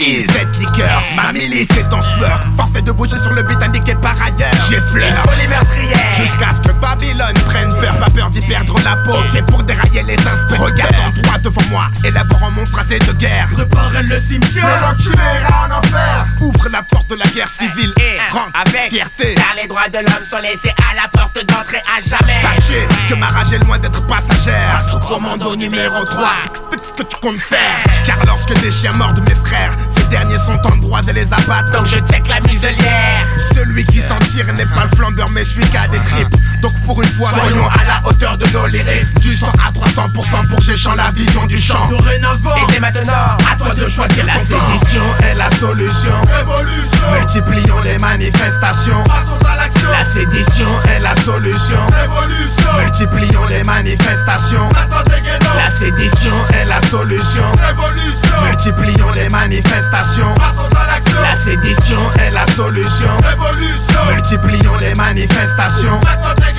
10 cette liqueur, ma milice est en sueur. Force est de bouger sur le but indiqué par ailleurs J'effleure, Il faut les meurtrières. Jusqu'à ce que Babylone prenne peur Pas peur d'y perdre la peau. Et pour dérailler les inspecteurs Regardant droit devant moi. Élaborant mon phrasé de guerre. Préparez le cimetière. L'enculé ira en enfer. Ouvre la porte de la guerre civile Eh, Rentre avec fierté. Car les droits de l'homme sont laissés à la porte d'entrée à jamais. Sachez que ma rage est loin d'être passagère. Passe au commando numéro 3 Explique ce que tu comptes faire. Car lorsque des chiens mordent mes frères Ces derniers sont en droit de les abattre Donc je check la muselière. Celui qui s'en tire n'est pas le flambeur mais je suis qu'à des tripes Donc pour une fois soyons à la hauteur de nos lyrics Du 100 à 300% pour géchant la vision du champ Dorénavant. Et dès maintenant, à toi de choisir La sédition est la solution Révolution. Multiplions les manifestations Passons à l'action. La sédition est la solution Révolution. Multiplions les manifestations. La sédition est la solution Révolution. Multiplions les manifestations L'action. La sédition est la solution Révolution. Multiplions les manifestations Attendez,